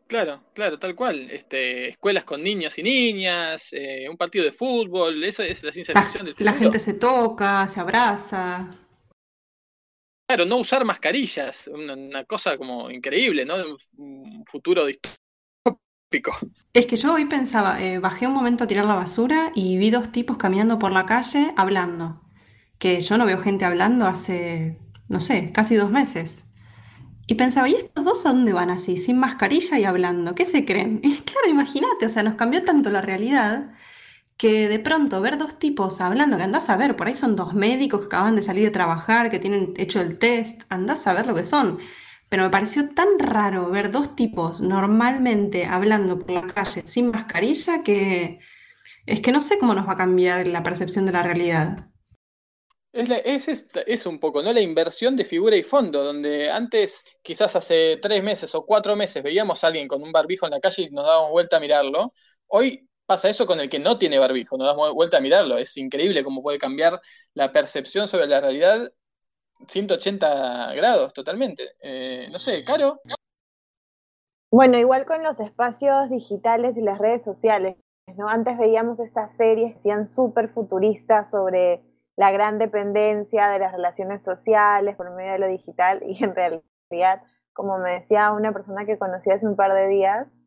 Claro, claro, tal cual. Este, escuelas con niños y niñas, eh, un partido de fútbol, eso es la ciencia La, ficción del la futuro. gente se toca, se abraza. Claro, no usar mascarillas, una, una cosa como increíble, ¿no? Un, un futuro distópico. Es que yo hoy pensaba, eh, bajé un momento a tirar la basura y vi dos tipos caminando por la calle hablando. Que yo no veo gente hablando hace, no sé, casi dos meses. Y pensaba, ¿y estos dos a dónde van así, sin mascarilla y hablando? ¿Qué se creen? Claro, imagínate, o sea, nos cambió tanto la realidad que de pronto ver dos tipos hablando, que andás a ver, por ahí son dos médicos que acaban de salir de trabajar, que tienen hecho el test, andás a ver lo que son. Pero me pareció tan raro ver dos tipos normalmente hablando por la calle sin mascarilla que es que no sé cómo nos va a cambiar la percepción de la realidad. Es, es, es un poco, ¿no? La inversión de figura y fondo, donde antes, quizás hace tres meses o cuatro meses, veíamos a alguien con un barbijo en la calle y nos dábamos vuelta a mirarlo. Hoy pasa eso con el que no tiene barbijo, nos damos vuelta a mirarlo. Es increíble cómo puede cambiar la percepción sobre la realidad 180 grados totalmente. Eh, no sé, Caro. Bueno, igual con los espacios digitales y las redes sociales, ¿no? Antes veíamos estas series que hacían súper futuristas sobre la gran dependencia de las relaciones sociales por medio de lo digital y en realidad, como me decía una persona que conocí hace un par de días,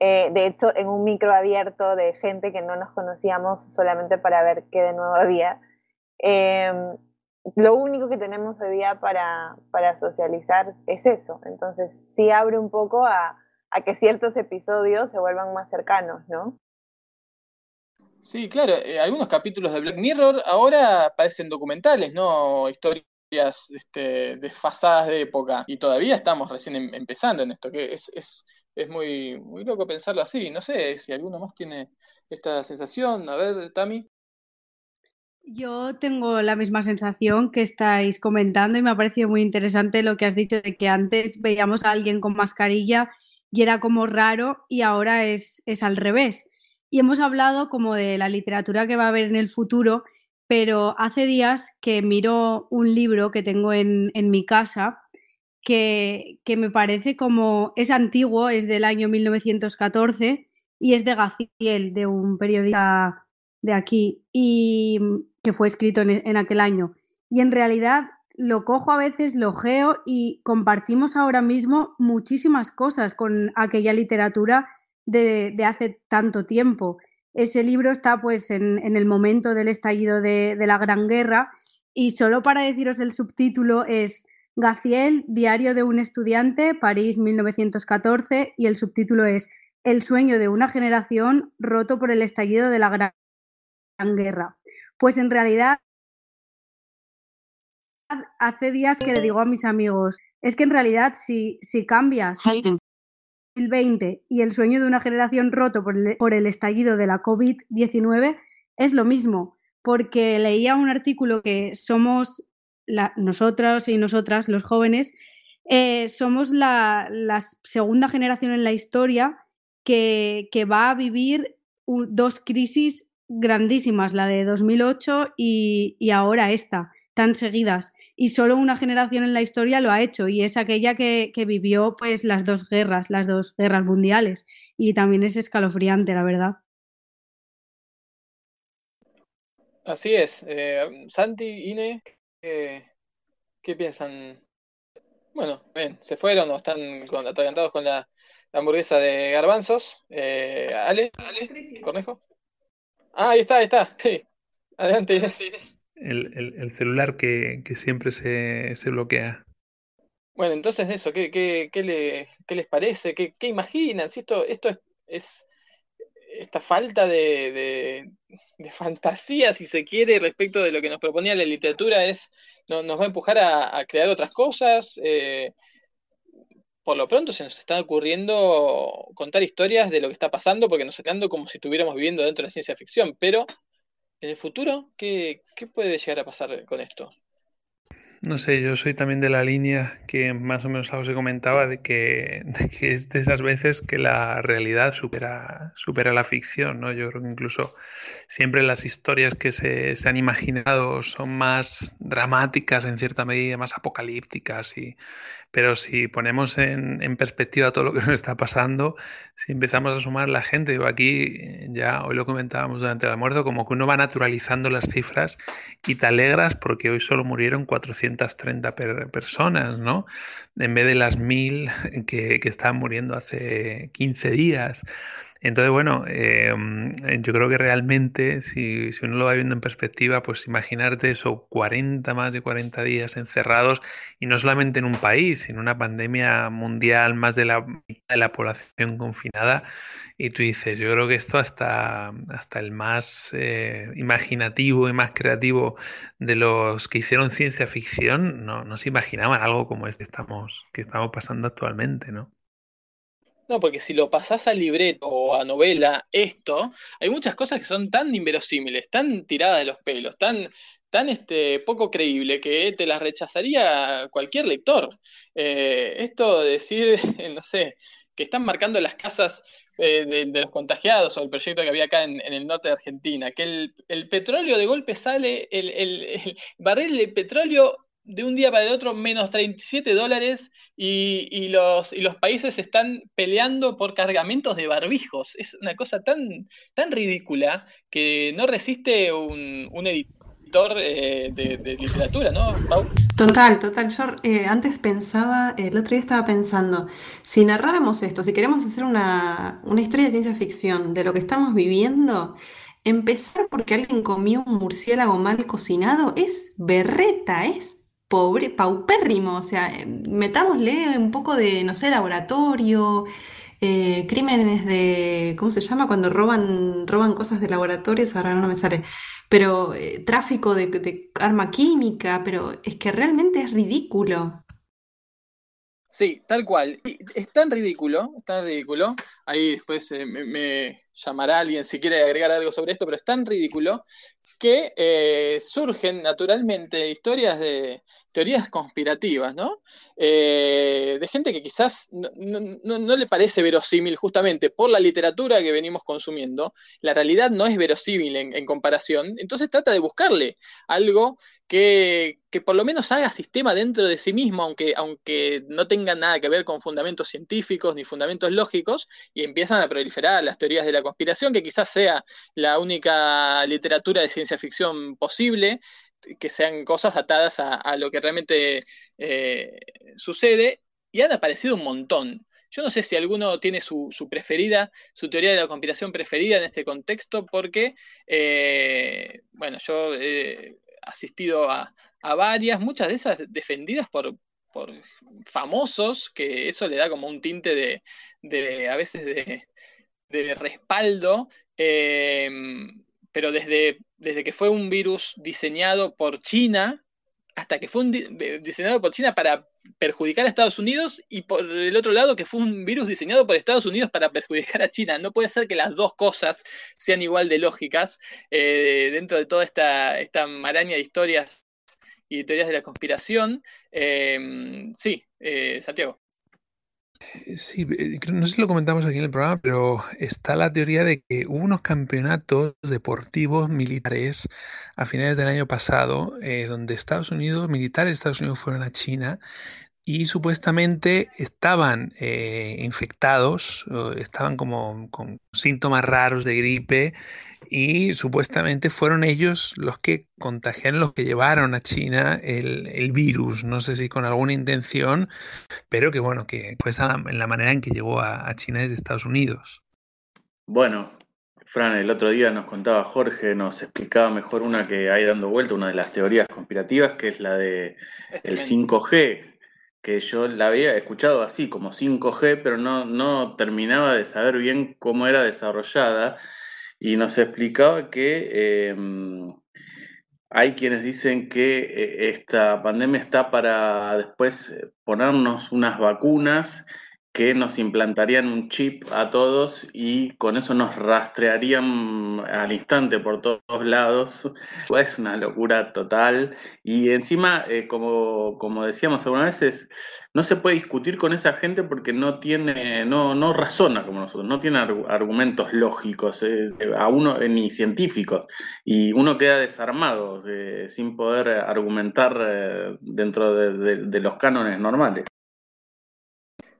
eh, de hecho en un micro abierto de gente que no nos conocíamos solamente para ver qué de nuevo había, em, lo único que tenemos hoy día para, para socializar es eso. Entonces sí abre un poco a, a que ciertos episodios se vuelvan más cercanos, ¿no? Sí, claro, eh, algunos capítulos de Black Mirror ahora parecen documentales, ¿no? Historias este, desfasadas de época. Y todavía estamos recién em, empezando en esto, que es, es, es muy, muy loco pensarlo así. No sé si alguno más tiene esta sensación. A ver, Tami. Yo tengo la misma sensación que estáis comentando y me ha parecido muy interesante lo que has dicho de que antes veíamos a alguien con mascarilla y era como raro y ahora es, es al revés y hemos hablado como de la literatura que va a haber en el futuro, pero hace días que miro un libro que tengo en, en mi casa que, que, me parece como es antiguo, es del año 1914 y es de Gaciel, de un periodista de aquí, y que fue escrito en, en aquel año. Y en realidad lo cojo a veces, lo geo y compartimos ahora mismo muchísimas cosas con aquella literatura de, hace tanto tiempo. Ese libro está pues en, el momento del estallido de, la Gran Guerra y solo para deciros el subtítulo es Gaciel, Diario de un estudiante, París 1914 y el subtítulo es El sueño de una generación roto por el estallido de la Gran Guerra. Pues en realidad hace días que le digo a mis amigos, es que en realidad si, si cambias 2020 y el sueño de una generación roto por el, estallido de la COVID-19 es lo mismo, porque leía un artículo que somos la, nosotros y nosotras, los jóvenes, eh, somos la, segunda generación en la historia que, que va a vivir dos crisis grandísimas, la de 2008 y, y ahora esta, tan seguidas y solo una generación en la historia lo ha hecho y es aquella que, vivió pues las dos guerras, las dos guerras mundiales y también es escalofriante, la verdad. Así es. Eh, Santi, Ine, ¿qué, piensan? Bueno, ven, se fueron o están con, atragantados con la, hamburguesa de garbanzos. Eh, Ale, Ale, Cornejo. Ah, ahí está, ahí está. Sí. Adelante, Inés el, celular que, siempre se, bloquea. Bueno, entonces eso, ¿qué, qué, qué, qué les parece? ¿Qué, qué imaginan? Si esto, esto es, esta falta de, de, fantasía, si se quiere, respecto de lo que nos proponía la literatura, es no, nos va a empujar a, crear otras cosas. Eh, por lo pronto se nos está ocurriendo contar historias de lo que está pasando, porque nos está como si estuviéramos viviendo dentro de la ciencia ficción, pero en el futuro, ¿qué, ¿qué, puede llegar a pasar con esto? No sé, yo soy también de la línea que más o menos algo se comentaba de que, que es de esas veces que la realidad supera, supera la ficción, ¿no? Yo creo que incluso siempre las historias que se, se han imaginado son más dramáticas en cierta medida, más apocalípticas y pero si ponemos en, perspectiva todo lo que nos está pasando, si empezamos a sumar la gente, digo, aquí eh, ya hoy lo comentábamos durante el almuerzo, como que uno va naturalizando las cifras y te alegras porque hoy solo murieron 430 personas, ¿no? En vez de las mil que, que estaban muriendo hace 15 días. Entonces, bueno, em, yo creo que realmente, si, uno lo va viendo en perspectiva, pues imaginarte eso, 40, más de 40 días encerrados, y no solamente en un país, sino una pandemia mundial, más de la mitad de la población confinada, y tú dices, yo creo que esto hasta, hasta el más eh, imaginativo y más creativo de los que hicieron ciencia ficción, no, no se imaginaban algo como este que estamos, que estamos pasando actualmente, ¿no? No, porque si lo pasás a libreto o a novela, esto, hay muchas cosas que son tan inverosímiles, tan tiradas de los pelos, tan, tan este, poco creíble que te las rechazaría cualquier lector. Eh, esto de decir, no sé, que están marcando las casas eh, de, los contagiados o el proyecto que había acá en, el norte de Argentina, que el, petróleo de golpe sale, el, el, el barril de petróleo de un día para el otro menos 37 dólares y, los, y los países están peleando por cargamentos de barbijos. Es una cosa tan, tan ridícula que no resiste un, un lector eh, de, literatura, ¿no? Total, total. Yo eh, antes pensaba, el otro día estaba pensando, si narráramos esto, si queremos hacer una, una historia de ciencia ficción de lo que estamos viviendo, empezar porque alguien comió un murciélago mal cocinado es berreta, es pobre, paupérrimo. O sea, metámosle un poco de, no sé, laboratorio, eh, crímenes de, ¿cómo se llama? Cuando roban, roban cosas de laboratorios, ahora no me sale, pero eh, tráfico de, arma química, pero es que realmente es ridículo. Sí, tal cual. Es tan ridículo, tan ridículo. Ahí después eh, me, llamará alguien si quiere agregar algo sobre esto, pero es tan ridículo que eh, surgen naturalmente historias de teorías conspirativas, ¿no? Eh, de gente que quizás no, le parece verosímil justamente por la literatura que venimos consumiendo. La realidad no es verosímil en comparación, entonces trata de buscarle algo que, que por lo menos haga sistema dentro de sí mismo, aunque, aunque no tenga nada que ver con fundamentos científicos ni fundamentos lógicos, y empiezan a proliferar las teorías de la conspiración, que quizás sea la única literatura de ciencia ficción posible, que sean cosas atadas a, lo que realmente eh, sucede, y han aparecido un montón. Yo no sé si alguno tiene su, preferida, su teoría de la conspiración preferida en este contexto, porque, eh, bueno, yo he asistido a, a varias, muchas de esas defendidas por, por famosos, que eso le da como un tinte de, de a veces de, de respaldo, em, pero desde, desde que fue un virus diseñado por China, hasta que fue un diseñado por China para perjudicar a Estados Unidos y por el otro lado que fue un virus diseñado por Estados Unidos para perjudicar a China. No puede ser que las dos cosas sean igual de lógicas eh, dentro de toda esta, esta maraña de historias y teorías de la conspiración. Em, sí, eh, Santiago. Eh, sí, eh, no sé si lo comentamos aquí en el programa, pero está la teoría de que hubo unos campeonatos deportivos militares a finales del año pasado, donde Estados Unidos, militares de Estados Unidos fueron a China y supuestamente estaban infectados, estaban como con síntomas raros de gripe y supuestamente fueron ellos los que contagiaron, los que llevaron a China el, virus, no sé si con alguna intención, pero que bueno, que fue esa la manera en que llegó a, China desde Estados Unidos. Bueno, Fran, el otro día nos contaba Jorge, nos explicaba mejor una que hay dando vuelta, una de las teorías conspirativas, que es la de el 5G, que yo la había escuchado así, como 5G, pero no, no terminaba de saber bien cómo era desarrollada. Y nos explicaba que em, hay quienes dicen que eh, esta pandemia está para después ponernos unas vacunas que nos implantarían un chip a todos y con eso nos rastrearían al instante por todos lados. Es una locura total. Y encima, eh, como, como decíamos algunas veces, no se puede discutir con esa gente porque no tiene, no, no razona como nosotros, no tiene argumentos lógicos, eh, a uno, eh, ni científicos, y uno queda desarmado sin poder argumentar dentro de los cánones normales.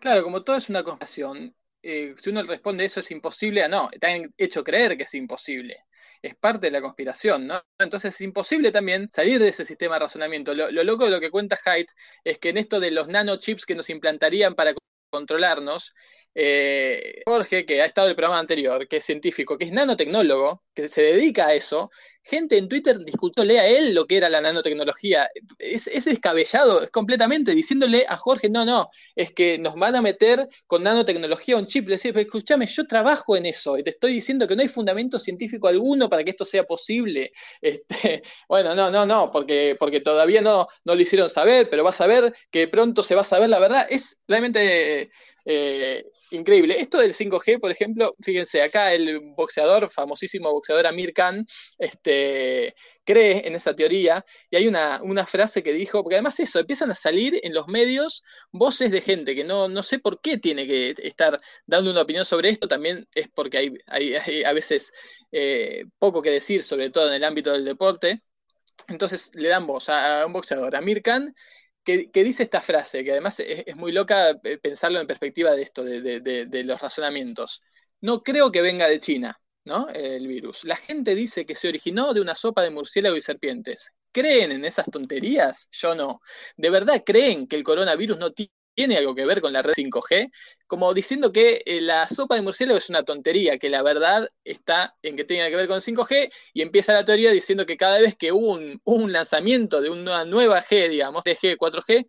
Claro, como todo es una conspiración, eh, si uno responde eso es imposible, ah, no, te han hecho creer que es imposible. Es parte de la conspiración, ¿no? Entonces es imposible también salir de ese sistema de razonamiento. Lo, lo loco de lo que cuenta Haidt es que en esto de los nanochips que nos implantarían para controlarnos, eh, Jorge, que ha estado en el programa anterior, que es científico, que es nanotecnólogo, que se dedica a eso, gente en Twitter discutóle a él lo que era la nanotecnología. Es, descabellado, es completamente, diciéndole a Jorge, no, no, es que nos van a meter con nanotecnología un chip. Le decía, escúchame, yo trabajo en eso y te estoy diciendo que no hay fundamento científico alguno para que esto sea posible. Este, bueno, no, no, no, porque, porque todavía no, no lo hicieron saber, pero vas a ver que pronto se va a saber la verdad. Es realmente eh, increíble. Esto del 5G, por ejemplo, fíjense, acá el boxeador, famosísimo boxeador Amir Khan, este, cree en esa teoría y hay una, frase que dijo, porque además eso, empiezan a salir en los medios voces de gente que no, no sé por qué tiene que estar dando una opinión sobre esto, también es porque hay, hay, a veces eh, poco que decir, sobre todo en el ámbito del deporte. Entonces le dan voz a, un boxeador, Amir Khan, que, dice esta frase, que además es, muy loca eh, pensarlo en perspectiva de esto, de, los razonamientos. No creo que venga de China. ¿no? El virus. La gente dice que se originó de una sopa de murciélago y serpientes. ¿Creen en esas tonterías? Yo no. ¿De verdad creen que el coronavirus no tiene algo que ver con la red 5G? Como diciendo que eh, la sopa de murciélago es una tontería, que la verdad está en que tiene que ver con 5G y empieza la teoría diciendo que cada vez que hubo un, lanzamiento de una nueva G, digamos, de G, 4G,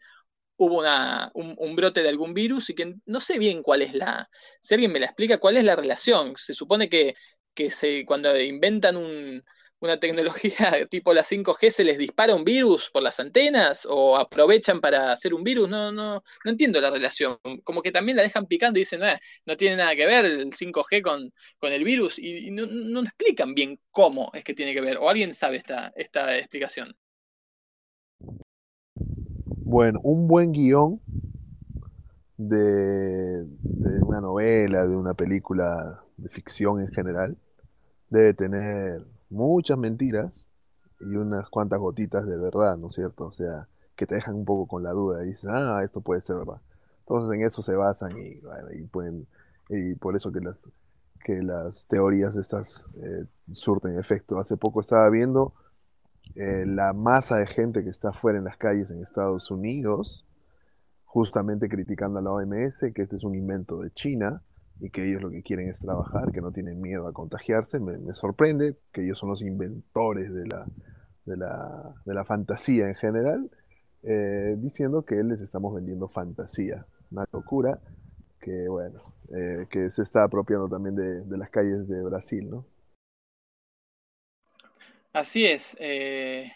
hubo una, un, brote de algún virus y que no sé bien cuál es la... Si alguien me la explica, cuál es la relación. Se supone que, que se, cuando inventan un, una tecnología tipo la 5G se les dispara un virus por las antenas o aprovechan para hacer un virus, no, no, no entiendo la relación. Como que también la dejan picando y dicen, no, no tiene nada que ver el 5G con, con el virus y, no, no, explican bien cómo es que tiene que ver. O alguien sabe esta, esta explicación. Bueno, un buen guion de, de una novela, de una película de ficción en general, debe tener muchas mentiras y unas cuantas gotitas de verdad, ¿no es cierto? O sea, que te dejan un poco con la duda y dices, ah, esto puede ser verdad. Entonces en eso se basan y, bueno, y pueden, y por eso que las, que las teorías estas eh, surten efecto. Hace poco estaba viendo eh, la masa de gente que está afuera en las calles en Estados Unidos, justamente criticando a la OMS, que este es un invento de China, y que ellos lo que quieren es trabajar, que no tienen miedo a contagiarse. Me, sorprende que ellos son los inventores de la, de la, de la fantasía en general, eh, diciendo que les estamos vendiendo fantasía. Una locura que, bueno, eh, que se está apropiando también de, las calles de Brasil, ¿no? Así es. Eh,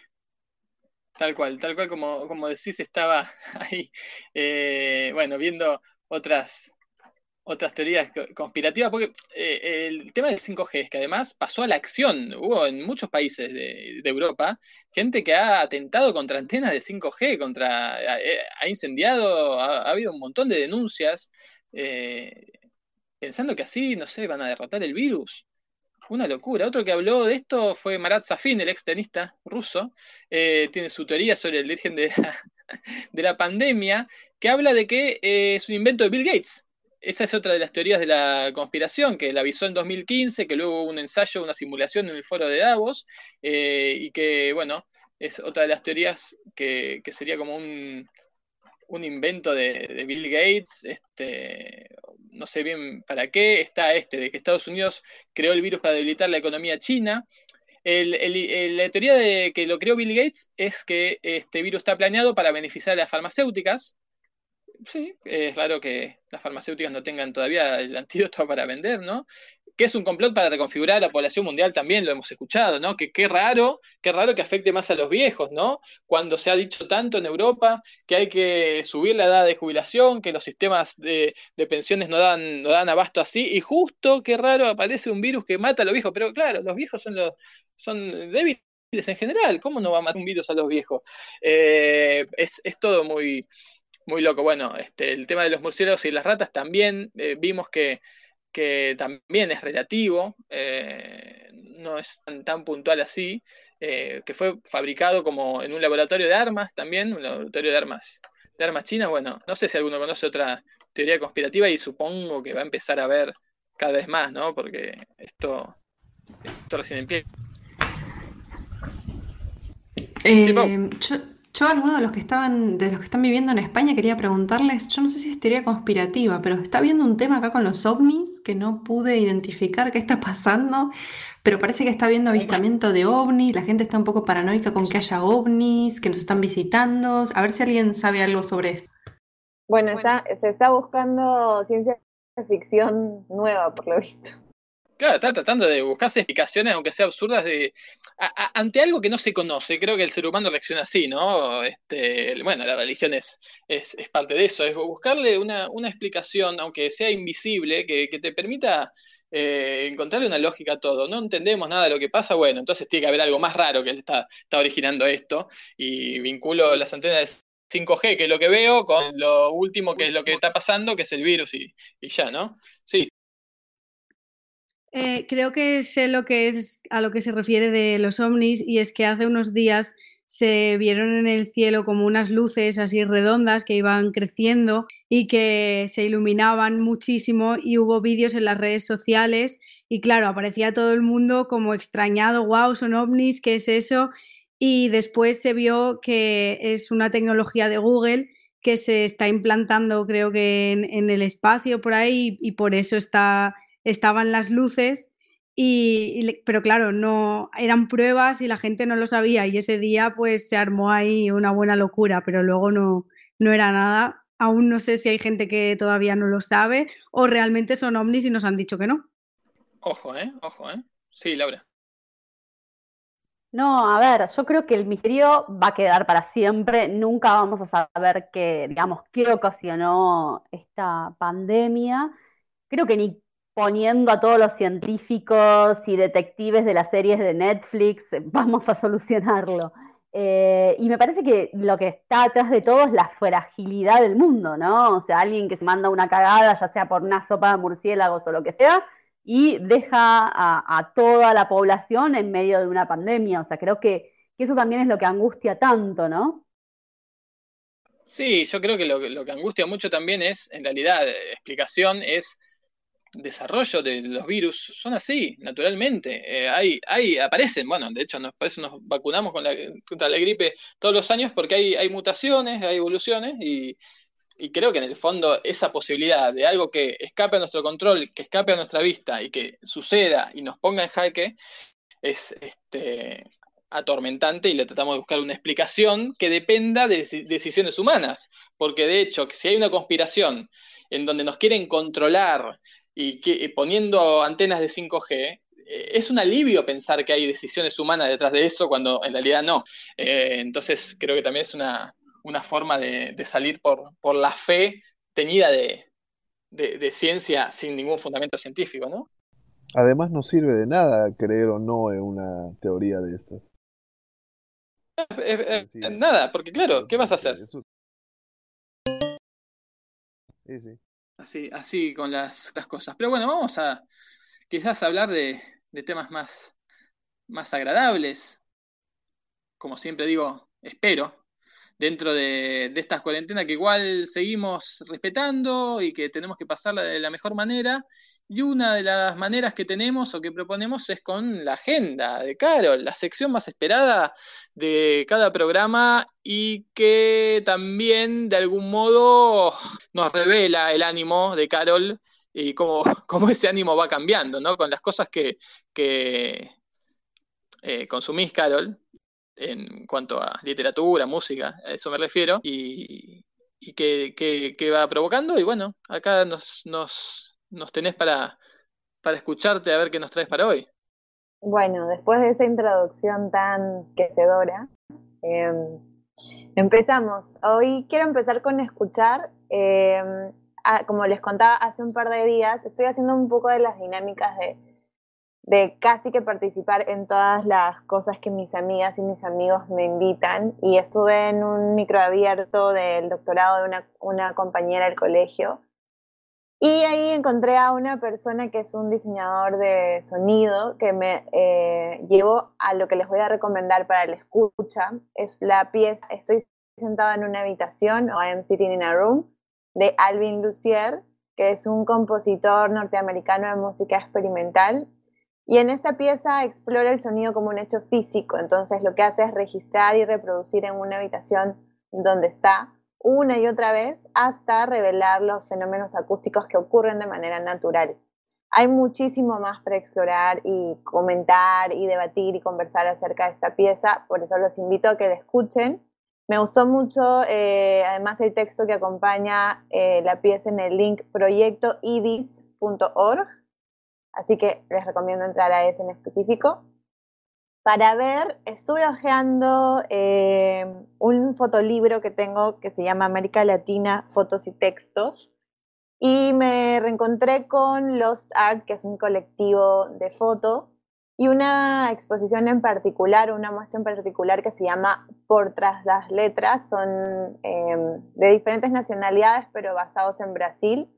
tal cual, tal cual como, como decís, estaba ahí, bueno, viendo otras otras teorías conspirativas, porque eh, el tema del 5G es que además pasó a la acción. Hubo en muchos países de, Europa gente que ha atentado contra antenas de 5G, contra, ha, incendiado, ha, habido un montón de denuncias, eh, pensando que así, no sé, van a derrotar el virus. Una locura. Otro que habló de esto fue Marat Safin, el ex tenista ruso. Eh, tiene su teoría sobre el virgen de la, de la pandemia, que habla de que es un invento de Bill Gates esa es otra de las teorías de la conspiración, que la avisó en 2015, que luego hubo un ensayo, una simulación en el foro de Davos, eh, y que, bueno, es otra de las teorías que, sería como un, invento de, Bill Gates, este, no sé bien para qué, está este, de que Estados Unidos creó el virus para debilitar la economía china. la teoría de que lo creó Bill Gates es que este virus está planeado para beneficiar a las farmacéuticas, sí, es raro que las farmacéuticas no tengan todavía el antídoto para vender, ¿no? Que es un complot para reconfigurar la población mundial también, lo hemos escuchado, ¿no? Que qué raro, qué raro que afecte más a los viejos, ¿no? Cuando se ha dicho tanto en Europa que hay que subir la edad de jubilación, que los sistemas de, pensiones no dan, no dan abasto así, y justo, qué raro, aparece un virus que mata a los viejos, pero claro, los viejos son los, son débiles en general, ¿cómo no va a matar un virus a los viejos? Eh, es, es todo muy muy loco. Bueno, este, el tema de los murciélagos y las ratas también eh, vimos que, también es relativo, eh, no es tan, puntual así, eh, que fue fabricado como en un laboratorio de armas también, un laboratorio de armas, de armas chinas. Bueno, no sé si alguno conoce otra teoría conspirativa y supongo que va a empezar a ver cada vez más, ¿no? Porque esto, esto recién empieza. Yo, alguno de los que estaban, de los que están viviendo en España, quería preguntarles, yo no sé si es teoría conspirativa, pero está habiendo un tema acá con los ovnis que no pude identificar qué está pasando, pero parece que está habiendo avistamiento de ovnis, la gente está un poco paranoica con que haya ovnis, que nos están visitando. A ver si alguien sabe algo sobre esto. Bueno, se está buscando ciencia ficción nueva, por lo visto. Claro, está tratando de buscarse explicaciones, aunque sea absurdas, de ante algo que no se conoce. Creo que el ser humano reacciona así, ¿no? Este, bueno, la religión es, es, parte de eso, es buscarle una, una explicación, aunque sea invisible, que, te permita eh, encontrarle una lógica a todo. No entendemos nada de lo que pasa, bueno, entonces tiene que haber algo más raro que está, está originando esto. Y vinculo las antenas de 5G, que es lo que veo, con lo último que es lo que está pasando, que es el virus y, y ya, ¿no? Sí. Eh, creo que sé lo que es a lo que se refiere de los ovnis y es que hace unos días se vieron en el cielo como unas luces así redondas que iban creciendo y que se iluminaban muchísimo y hubo vídeos en las redes sociales y claro, aparecía todo el mundo como extrañado, wow, son ovnis, ¿qué es eso? Y después se vio que es una tecnología de Google que se está implantando creo que en, el espacio por ahí y por eso está, estaban las luces y, pero claro, no eran pruebas y la gente no lo sabía y ese día pues se armó ahí una buena locura, pero luego no, no era nada. Aún no sé si hay gente que todavía no lo sabe o realmente son ovnis y nos han dicho que no. Ojo, ¿eh? Ojo, ¿eh? Sí, Laura. No, a ver, yo creo que el misterio va a quedar para siempre. Nunca vamos a saber qué, digamos, qué ocasionó esta pandemia. Creo que ni poniendo a todos los científicos y detectives de las series de Netflix, vamos a solucionarlo. Eh, y me parece que lo que está atrás de todo es la fragilidad del mundo, ¿no? O sea, alguien que se manda una cagada, ya sea por una sopa de murciélagos o lo que sea, y deja a, toda la población en medio de una pandemia. O sea, creo que, eso también es lo que angustia tanto, ¿no? Sí, yo creo que lo, lo que angustia mucho también es, en realidad, eh, explicación es desarrollo de los virus son así, naturalmente. Eh, hay, hay, aparecen, bueno, de hecho, nos, por eso nos vacunamos con la, contra la gripe todos los años porque hay, hay mutaciones, hay evoluciones y, y, creo que en el fondo esa posibilidad de algo que escape a nuestro control, que escape a nuestra vista y que suceda y nos ponga en jaque es este, atormentante y le tratamos de buscar una explicación que dependa de decisiones humanas. Porque de hecho, si hay una conspiración en donde nos quieren controlar y que, poniendo antenas de 5G, eh, es un alivio pensar que hay decisiones humanas detrás de eso cuando en realidad no. Eh, entonces creo que también es una, forma de, salir por, por, la fe teñida de, ciencia sin ningún fundamento científico, ¿no? Además no sirve de nada creer o no en una teoría de estas. Eh, nada, porque claro, ¿qué vas a hacer? Sí, sí. Así, así con las, las cosas. Pero bueno, vamos a quizás hablar de, de temas más, más agradables. Como siempre digo, espero, dentro de, de estas cuarentenas que igual seguimos respetando y que tenemos que pasarla de la mejor manera. Y una de las maneras que tenemos o que proponemos es con la agenda de Carol, la sección más esperada de cada programa y que también de algún modo nos revela el ánimo de Carol y cómo, cómo ese ánimo va cambiando, ¿no? Con las cosas que, que eh, consumís, Carol, en cuanto a literatura, música, a eso me refiero, y, y que, va provocando. Y bueno, acá nos, nos, nos tenés para, para escucharte a ver qué nos traes para hoy. Bueno, después de esa introducción tan quecedora, em, empezamos. Hoy quiero empezar con escuchar. Em, como les contaba hace un par de días, estoy haciendo un poco de las dinámicas de de casi que participar en todas las cosas que mis amigas y mis amigos me invitan y estuve en un micro abierto del doctorado de una, compañera del colegio y ahí encontré a una persona que es un diseñador de sonido que me eh, llevó a lo que les voy a recomendar para la escucha. Es la pieza Estoy sentada en una habitación o I am sitting in a room de Alvin Lucier, que es un compositor norteamericano de música experimental. Y en esta pieza explora el sonido como un hecho físico, entonces lo que hace es registrar y reproducir en una habitación donde está una y otra vez hasta revelar los fenómenos acústicos que ocurren de manera natural. Hay muchísimo más para explorar y comentar y debatir y conversar acerca de esta pieza, por eso los invito a que la escuchen. Me gustó mucho, eh, además, el texto que acompaña eh, la pieza en el link proyectoidis.org Así que les recomiendo entrar a ese en específico. Para ver, estuve hojeando eh, un fotolibro que tengo que se llama América Latina, Fotos y Textos. Y me reencontré con Lost Art, que es un colectivo de foto, y una exposición en particular, una muestra en particular que se llama Por tras las letras. Son eh, de diferentes nacionalidades, pero basados en Brasil.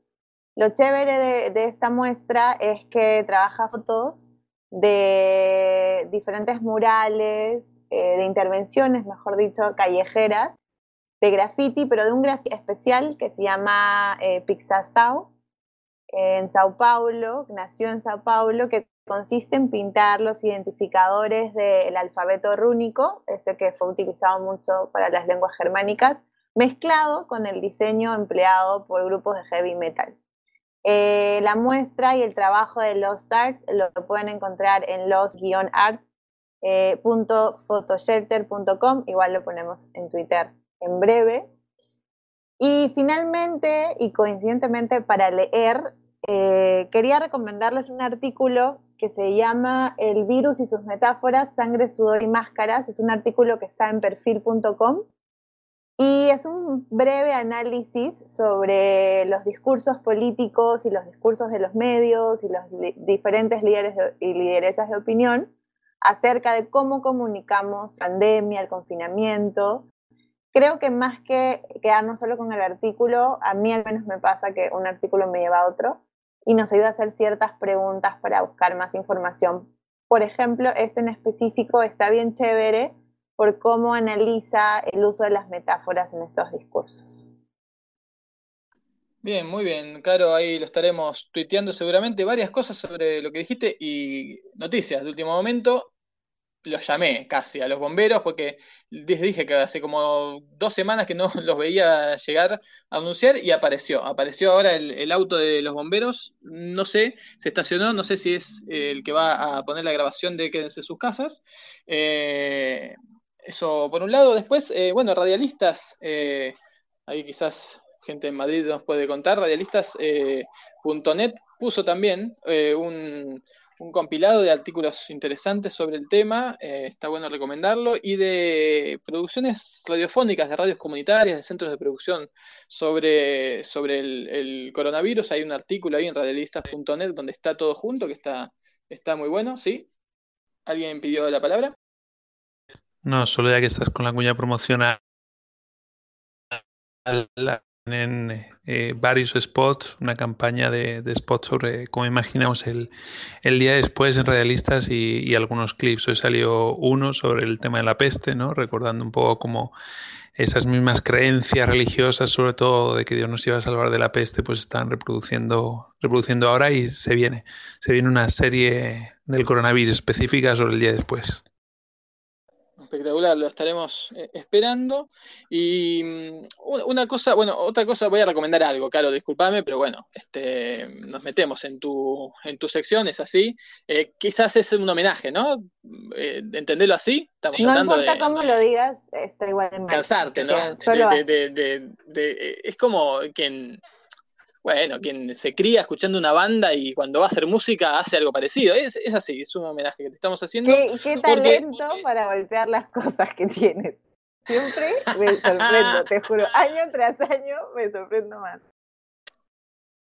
Lo chévere de, esta muestra es que trabaja fotos de diferentes murales eh, de intervenciones, mejor dicho, callejeras, de graffiti, pero de un graffiti especial que se llama eh, Pixasau, en Sao Paulo, nació en Sao Paulo, que consiste en pintar los identificadores del alfabeto rúnico, este que fue utilizado mucho para las lenguas germánicas, mezclado con el diseño empleado por grupos de heavy metal. Eh, la muestra y el trabajo de Lost Art lo pueden encontrar en los-art.photoshelter.com, eh, igual lo ponemos en Twitter en breve. Y finalmente, y coincidentemente para leer, eh, quería recomendarles un artículo que se llama El virus y sus metáforas, sangre, sudor y máscaras. Es un artículo que está en perfil.com y es un breve análisis sobre los discursos políticos y los discursos de los medios y los diferentes líderes y lideresas de opinión acerca de cómo comunicamos pandemia, el confinamiento. Creo que más que quedarnos solo con el artículo, a mí al menos me pasa que un artículo me lleva a otro y nos ayuda a hacer ciertas preguntas para buscar más información. Por ejemplo, este en específico está bien chévere por cómo analiza el uso de las metáforas en estos discursos. Bien, muy bien, Caro, ahí lo estaremos tuiteando seguramente varias cosas sobre lo que dijiste y noticias de último momento los llamé casi a los bomberos porque dije que hace como dos semanas que no los veía llegar a anunciar y apareció. Apareció ahora el, auto de los bomberos, no sé, se estacionó, no sé si es el que va a poner la grabación de Quédense en sus casas. Eh, eso por un lado. Después, eh, bueno, radialistas, eh, ahí quizás gente en Madrid nos puede contar, radialistas.net puso también un un compilado de artículos interesantes sobre el tema, eh, está bueno recomendarlo, y de producciones radiofónicas, de radios comunitarias, de centros de producción sobre, sobre el, coronavirus. Hay un artículo ahí en radialistas.net donde está todo junto, que está, está muy bueno, ¿sí? ¿Alguien pidió la palabra? No, solo ya que estás con la cuña promocional en eh, varios spots, una campaña de, spots sobre cómo imaginamos el, día después en Radialistas y, algunos clips. Hoy salió uno sobre el tema de la peste, ¿no? recordando un poco cómo esas mismas creencias religiosas, sobre todo de que Dios nos iba a salvar de la peste, pues están reproduciendo, reproduciendo ahora y se viene, se viene una serie del coronavirus específica sobre el día después espectacular, lo estaremos eh, esperando. Y mm, una cosa, bueno, otra cosa, voy a recomendar algo, Caro, discúlpame, pero bueno, este, nos metemos en tu, en tu sección, es así. Eh, quizás es un homenaje, ¿no? Eh, entenderlo así. Estamos no importa cómo lo digas, está igual en Cansarte, ¿no? es como quien bueno, quien se cría escuchando una banda y cuando va a hacer música hace algo parecido. Es, así, es un homenaje que te estamos haciendo. Qué, qué talento para voltear las cosas que tienes. Siempre me sorprendo, te juro. Año tras año me sorprendo más.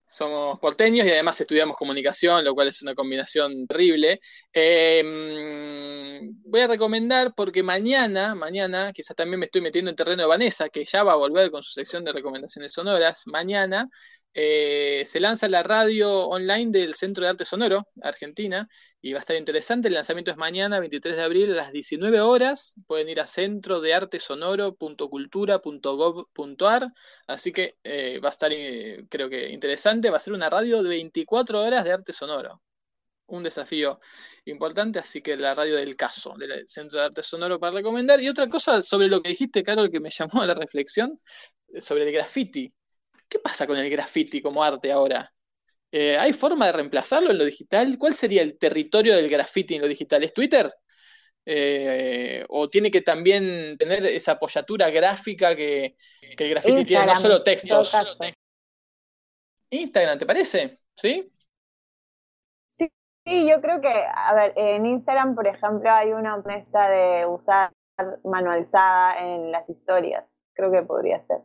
Somos porteños y además estudiamos comunicación, lo cual es una combinación terrible. Em, voy a recomendar porque mañana, mañana, quizás también me estoy metiendo en terreno de Vanessa, que ya va a volver con su sección de recomendaciones sonoras. Mañana eh, se lanza la radio online del Centro de Arte Sonoro, Argentina, y va a estar interesante. El lanzamiento es mañana, 23 de abril, a las 19 horas. Pueden ir a centrodeartesonoro.cultura.gov.ar. Así que eh, va a estar, eh, creo que, interesante. Va a ser una radio de 24 horas de arte sonoro. Un desafío importante, así que la radio del caso, del Centro de Arte Sonoro para recomendar. Y otra cosa sobre lo que dijiste, Carol, que me llamó a la reflexión, sobre el graffiti ¿Qué pasa con el graffiti como arte ahora? Eh, ¿Hay forma de reemplazarlo en lo digital? ¿Cuál sería el territorio del graffiti en lo digital? ¿Es Twitter? Eh, ¿O tiene que también tener esa apoyatura gráfica que, el graffiti tiene, no solo textos? Instagram, ¿te parece? ¿Sí? Sí, yo creo que, a ver, en Instagram, por ejemplo, hay una honesta de usar manualizada en las historias. Creo que podría ser.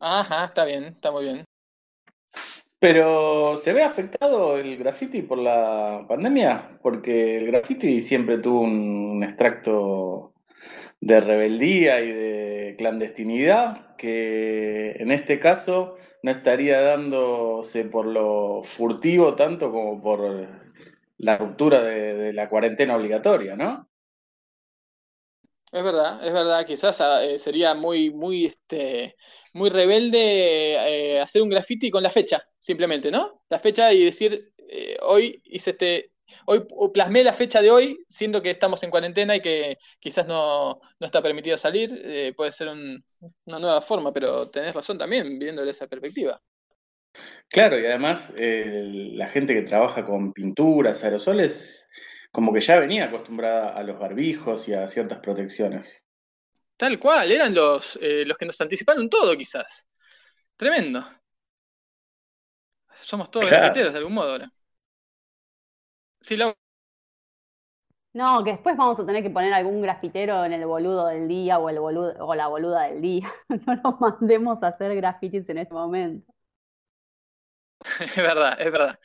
Ajá, está bien, está muy bien. Pero ¿se ve afectado el graffiti por la pandemia? Porque el graffiti siempre tuvo un extracto de rebeldía y de clandestinidad que en este caso no estaría dándose por lo furtivo tanto como por la ruptura de, de la cuarentena obligatoria, ¿no? Es verdad, es verdad, quizás ah, eh, sería muy, muy, este, muy rebelde eh, hacer un graffiti con la fecha, simplemente, ¿no? La fecha y decir, eh, hoy hice este, hoy plasmé la fecha de hoy, siendo que estamos en cuarentena y que quizás no, no está permitido salir, puede ser un- una nueva forma, pero tenés razón también, viéndole esa perspectiva. Claro, y además la gente que trabaja con pinturas, aerosoles, como que ya venía acostumbrada a los barbijos y a ciertas protecciones. Tal cual, eran los, eh, los que nos anticiparon todo, quizás. Tremendo. Somos todos Claro. grafiteros de algún modo ahora. Sí, Lau. No, que después vamos a tener que poner algún grafitero en el boludo del día o el boludo o la boluda del día. No nos mandemos a hacer grafitis en este momento. Es verdad, es verdad.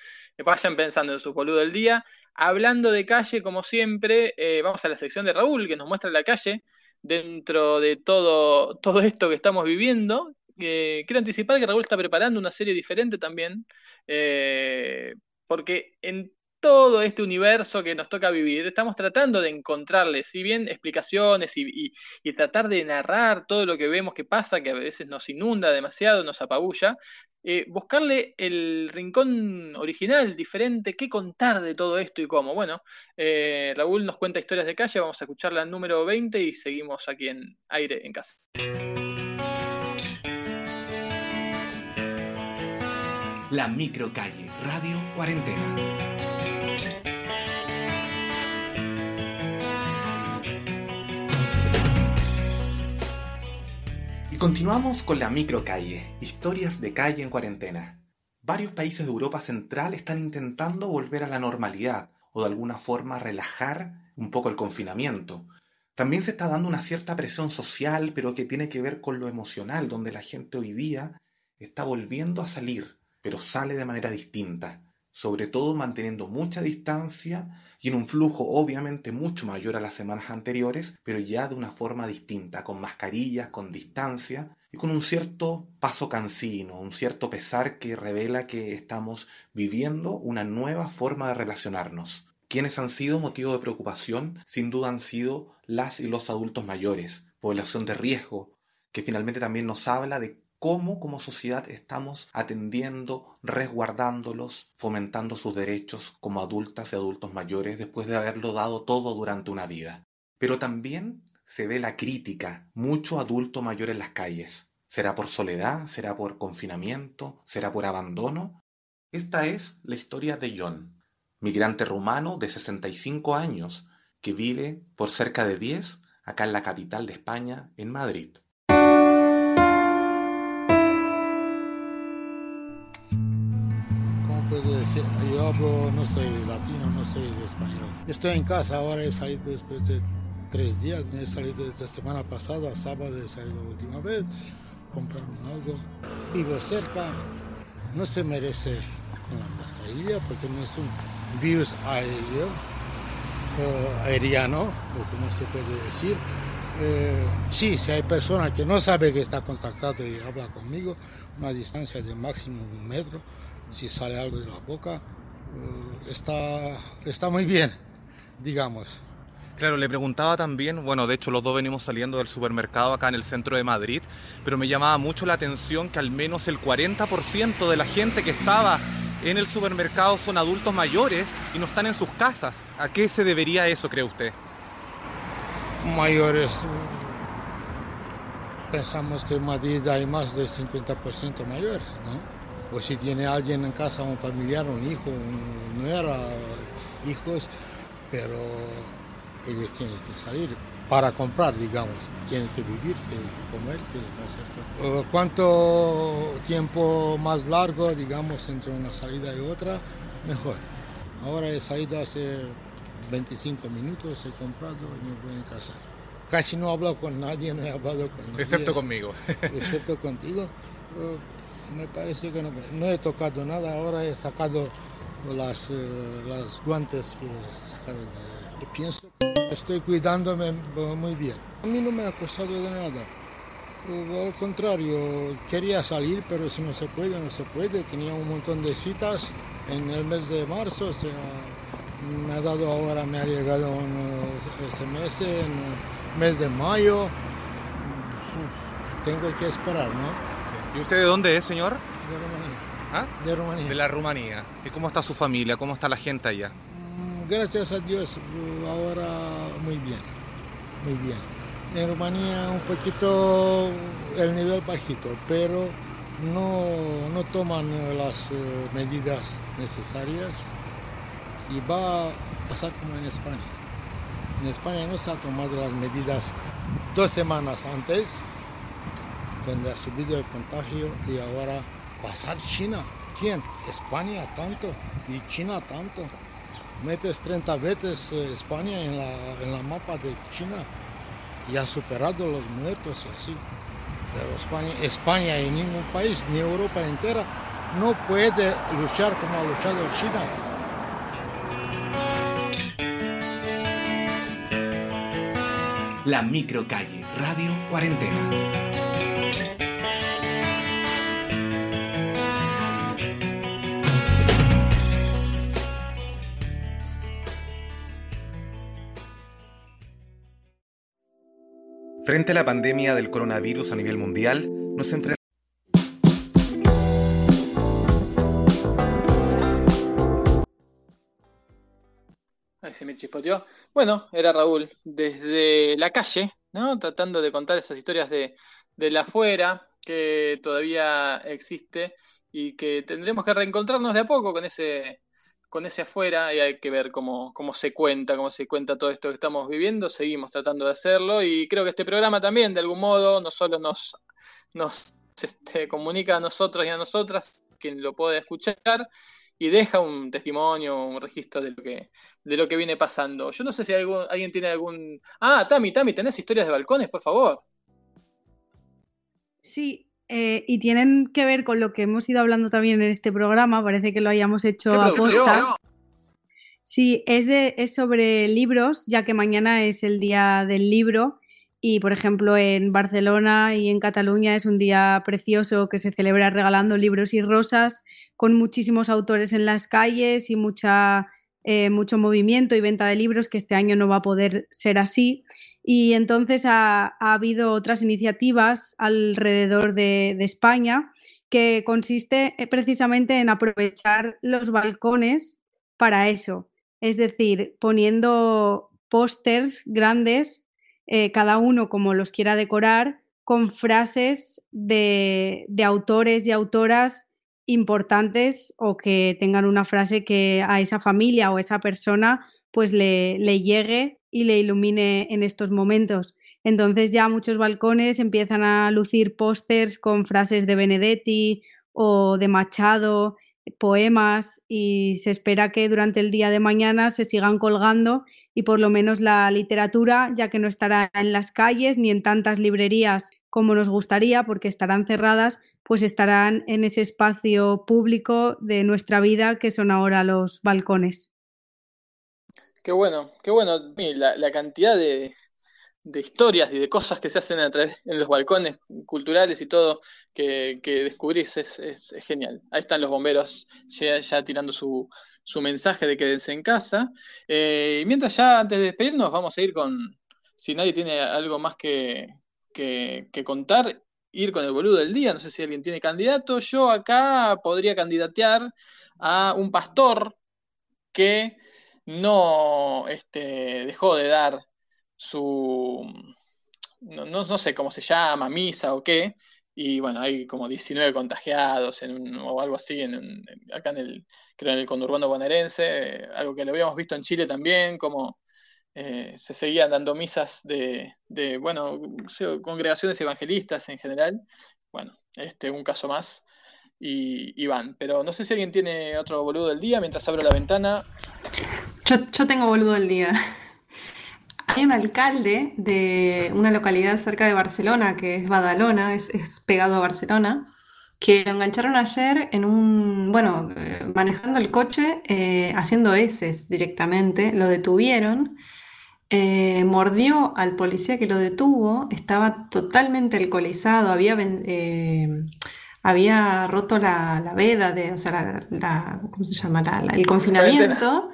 Vayan pensando en su boludo del día. Hablando de calle, como siempre, eh, vamos a la sección de Raúl, que nos muestra la calle dentro de todo, todo esto que estamos viviendo. Eh, quiero anticipar que Raúl está preparando una serie diferente también, eh, porque en todo este universo que nos toca vivir, estamos tratando de encontrarle, si bien explicaciones y, y- y tratar de narrar todo lo que vemos que pasa, que a veces nos inunda demasiado, nos apabulla, eh, buscarle el rincón original, diferente, qué contar de todo esto y cómo. Bueno, eh, Raúl nos cuenta historias de calle, vamos a escuchar la número 20 y seguimos aquí en aire en casa. La microcalle, Radio Cuarentena. Continuamos con la microcalle, historias de calle en cuarentena. Varios países de Europa Central están intentando volver a la normalidad o de alguna forma relajar un poco el confinamiento. También se está dando una cierta presión social, pero que tiene que ver con lo emocional, donde la gente hoy día está volviendo a salir, pero sale de manera distinta, sobre todo manteniendo mucha distancia y en un flujo obviamente mucho mayor a las semanas anteriores, pero ya de una forma distinta, con mascarillas, con distancia y con un cierto paso cansino, un cierto pesar que revela que estamos viviendo una nueva forma de relacionarnos. Quienes han sido motivo de preocupación, sin duda han sido las y los adultos mayores, población de riesgo, que finalmente también nos habla de cómo como sociedad estamos atendiendo, resguardándolos, fomentando sus derechos como adultas y adultos mayores después de haberlo dado todo durante una vida. Pero también se ve la crítica, mucho adulto mayor en las calles. ¿Será por soledad? ¿Será por confinamiento? ¿Será por abandono? Esta es la historia de John, migrante rumano de 65 años, que vive por cerca de 10 acá en la capital de España, en Madrid. Yo hablo, no soy latino, no soy español. Estoy en casa, ahora he salido después de tres días, me he salido desde la semana pasada, sábado he salido la última vez, compraron algo. Vivo cerca, no se merece con la mascarilla porque no es un virus aéreo, eh, aeriano, o como se puede decir. Eh, sí, si hay personas que no saben que está contactado y habla conmigo, una distancia de máximo un metro, si sale algo de la boca, eh, está, está muy bien, digamos. Claro, le preguntaba también, bueno, de hecho los dos venimos saliendo del supermercado acá en el centro de Madrid, pero me llamaba mucho la atención que al menos el 40% de la gente que estaba en el supermercado son adultos mayores y no están en sus casas. ¿A qué se debería eso, cree usted? Mayores, pensamos que en Madrid hay más de 50% mayores, ¿no? O si tiene alguien en casa, un familiar, un hijo, un nuera, hijos, pero ellos tienen que salir para comprar, digamos, tienen que vivir, tienen que comer, tienen que hacer cosas. Eh, ¿Cuánto tiempo más largo, digamos, entre una salida y otra? Mejor. Ahora he salido hace 25 minutos, he comprado y me voy a casa. Casi no he hablado con nadie, no he hablado con nadie. Excepto conmigo. Excepto contigo. Me parece que no, no he tocado nada, ahora he sacado las, eh, las guantes que sacaron Pienso estoy cuidándome muy bien. A mí no me ha costado de nada. Al contrario, quería salir, pero si no se puede, no se puede. Tenía un montón de citas en el mes de marzo, o me ha dado ahora, me ha llegado un SMS en mes de mayo, tengo que esperar, ¿no? ¿Y usted de dónde es, señor? De Rumanía. ¿Ah? De Rumanía. De la Rumanía. ¿Y cómo está su familia? ¿Cómo está la gente allá? Mm, Gracias a Dios, ahora muy bien, muy bien. En Rumanía un poquito el nivel bajito, pero no, no toman eh, las eh, medidas necesarias y va a pasar como en España. En España no se ha tomado las medidas dos semanas antes, donde ha subido el contagio y ahora pasar China. ¿Quién? España tanto y China tanto. Metes 30 veces eh, España en la, en la mapa de China y ha superado los muertos y así. Pero España, España y ningún país, ni Europa entera, no puede luchar como ha luchado China. La microcalle, Radio Cuarentena. Frente a la pandemia del coronavirus a nivel mundial, nos enfrentamos Ahí se me chispoteó. Bueno, era Raúl, desde la calle, ¿no? Tratando de contar esas historias de, de la afuera que todavía existe y que tendremos que reencontrarnos de a poco con ese, con ese afuera y hay que ver cómo, cómo se cuenta, cómo se cuenta todo esto que estamos viviendo. Seguimos tratando de hacerlo y creo que este programa también, de algún modo, no solo nos, nos este, comunica a nosotros y a nosotras, quien lo puede escuchar, y deja un testimonio, un registro de lo que, de lo que viene pasando. Yo no sé si algún- alguien tiene algún... Ah, Tami, Tami, ¿tenés historias de balcones, por favor? Sí, eh, y tienen que ver con lo que hemos ido hablando también en este programa, parece que lo hayamos hecho ¡Qué a posta. Sí, es, de, es sobre libros, ya que mañana es el día del libro y, por ejemplo, en Barcelona y en Cataluña es un día precioso que se celebra regalando libros y rosas con muchísimos autores en las calles y mucha, eh, mucho movimiento y venta de libros, que este año no va a poder ser así. Y entonces ha, ha habido otras iniciativas alrededor de, España que consiste eh, precisamente en aprovechar los balcones para eso. Es decir, poniendo pósters grandes, eh, cada uno como los quiera decorar, con frases de, de autores y autoras importantes o que tengan una frase que a esa familia o esa persona pues le, le llegue y le ilumine en estos momentos. Entonces ya muchos balcones empiezan a lucir pósters con frases de Benedetti o de Machado, poemas y se espera que durante el día de mañana se sigan colgando y por lo menos la literatura, ya que no estará en las calles ni en tantas librerías como nos gustaría porque estarán cerradas, pues estarán en ese espacio público de nuestra vida que son ahora los balcones. Qué bueno, qué bueno. La, cantidad de, historias y de cosas que se hacen a través, en los balcones culturales y todo que, que descubrís es, genial. Ahí están los bomberos ya, ya tirando su, su mensaje de quédense en casa. Eh, y mientras ya antes de despedirnos vamos a ir con, si nadie tiene algo más que, que, que contar, ir con el boludo del día. No sé si alguien tiene candidato. Yo acá podría candidatear a un pastor que no este, dejó de dar su, no, no- no sé cómo se llama, misa o qué, y bueno, hay como 19 contagiados en un- o algo así en, en- acá en el, creo en el conurbano bonaerense, eh, algo que lo habíamos visto en Chile también, como eh, se seguían dando misas de, de, bueno, congregaciones evangelistas en general, bueno, este, un caso más. Y, y van, pero no sé si alguien tiene otro boludo del día mientras abro la ventana. Yo, tengo boludo del día. Hay un alcalde de una localidad cerca de Barcelona, que es Badalona, es, pegado a Barcelona, que lo engancharon ayer en un, bueno, manejando el coche, eh, haciendo heces directamente, lo detuvieron, eh, mordió al policía que lo detuvo, estaba totalmente alcoholizado, había, eh, había roto la, la veda de, o sea, la, la- ¿cómo se llama? La- la- el confinamiento.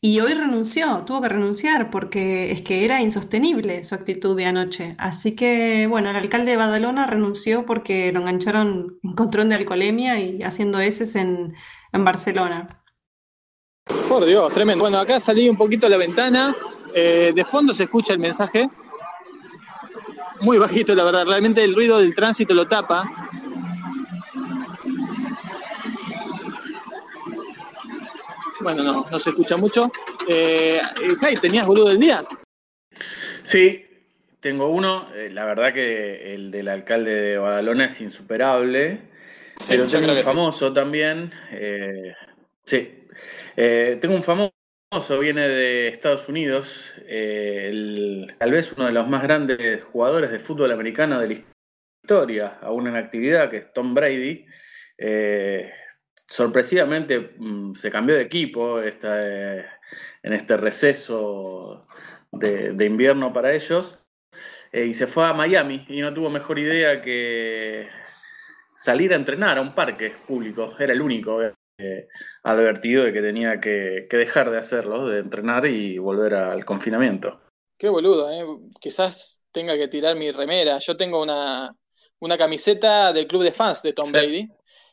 Y hoy renunció, tuvo que renunciar porque es que era insostenible su actitud de anoche. Así que, bueno, el alcalde de Badalona renunció porque lo engancharon en control de alcoholemia y haciendo heces en, en Barcelona. Por Dios, tremendo. Bueno, acá salí un poquito a la ventana. eh, de fondo se escucha el mensaje. Muy bajito, la verdad. Realmente el ruido del tránsito lo tapa. Bueno, no, no se escucha mucho. Eh, Jai, ¿tenías boludo del día? Sí, tengo uno. Eh, la verdad que el del alcalde de Badalona es insuperable. Sí, pero yo tengo creo un que sí. famoso también. eh, sí. Eh, tengo un famoso, viene de Estados Unidos. eh, el- tal vez uno de los más grandes jugadores de fútbol americano de la historia, aún en actividad, que es Tom Brady. Eh, sorpresivamente mm, se cambió de equipo esta, eh, en este receso de, de invierno para ellos eh, y se fue a Miami y no tuvo mejor idea que salir a entrenar a un parque público. Era el único eh, advertido de que tenía que, que dejar de hacerlo, de entrenar y volver al confinamiento. Qué boludo, ¿eh? Quizás tenga que tirar mi remera. Yo tengo una, una camiseta del club de fans de Tom Sí. Brady.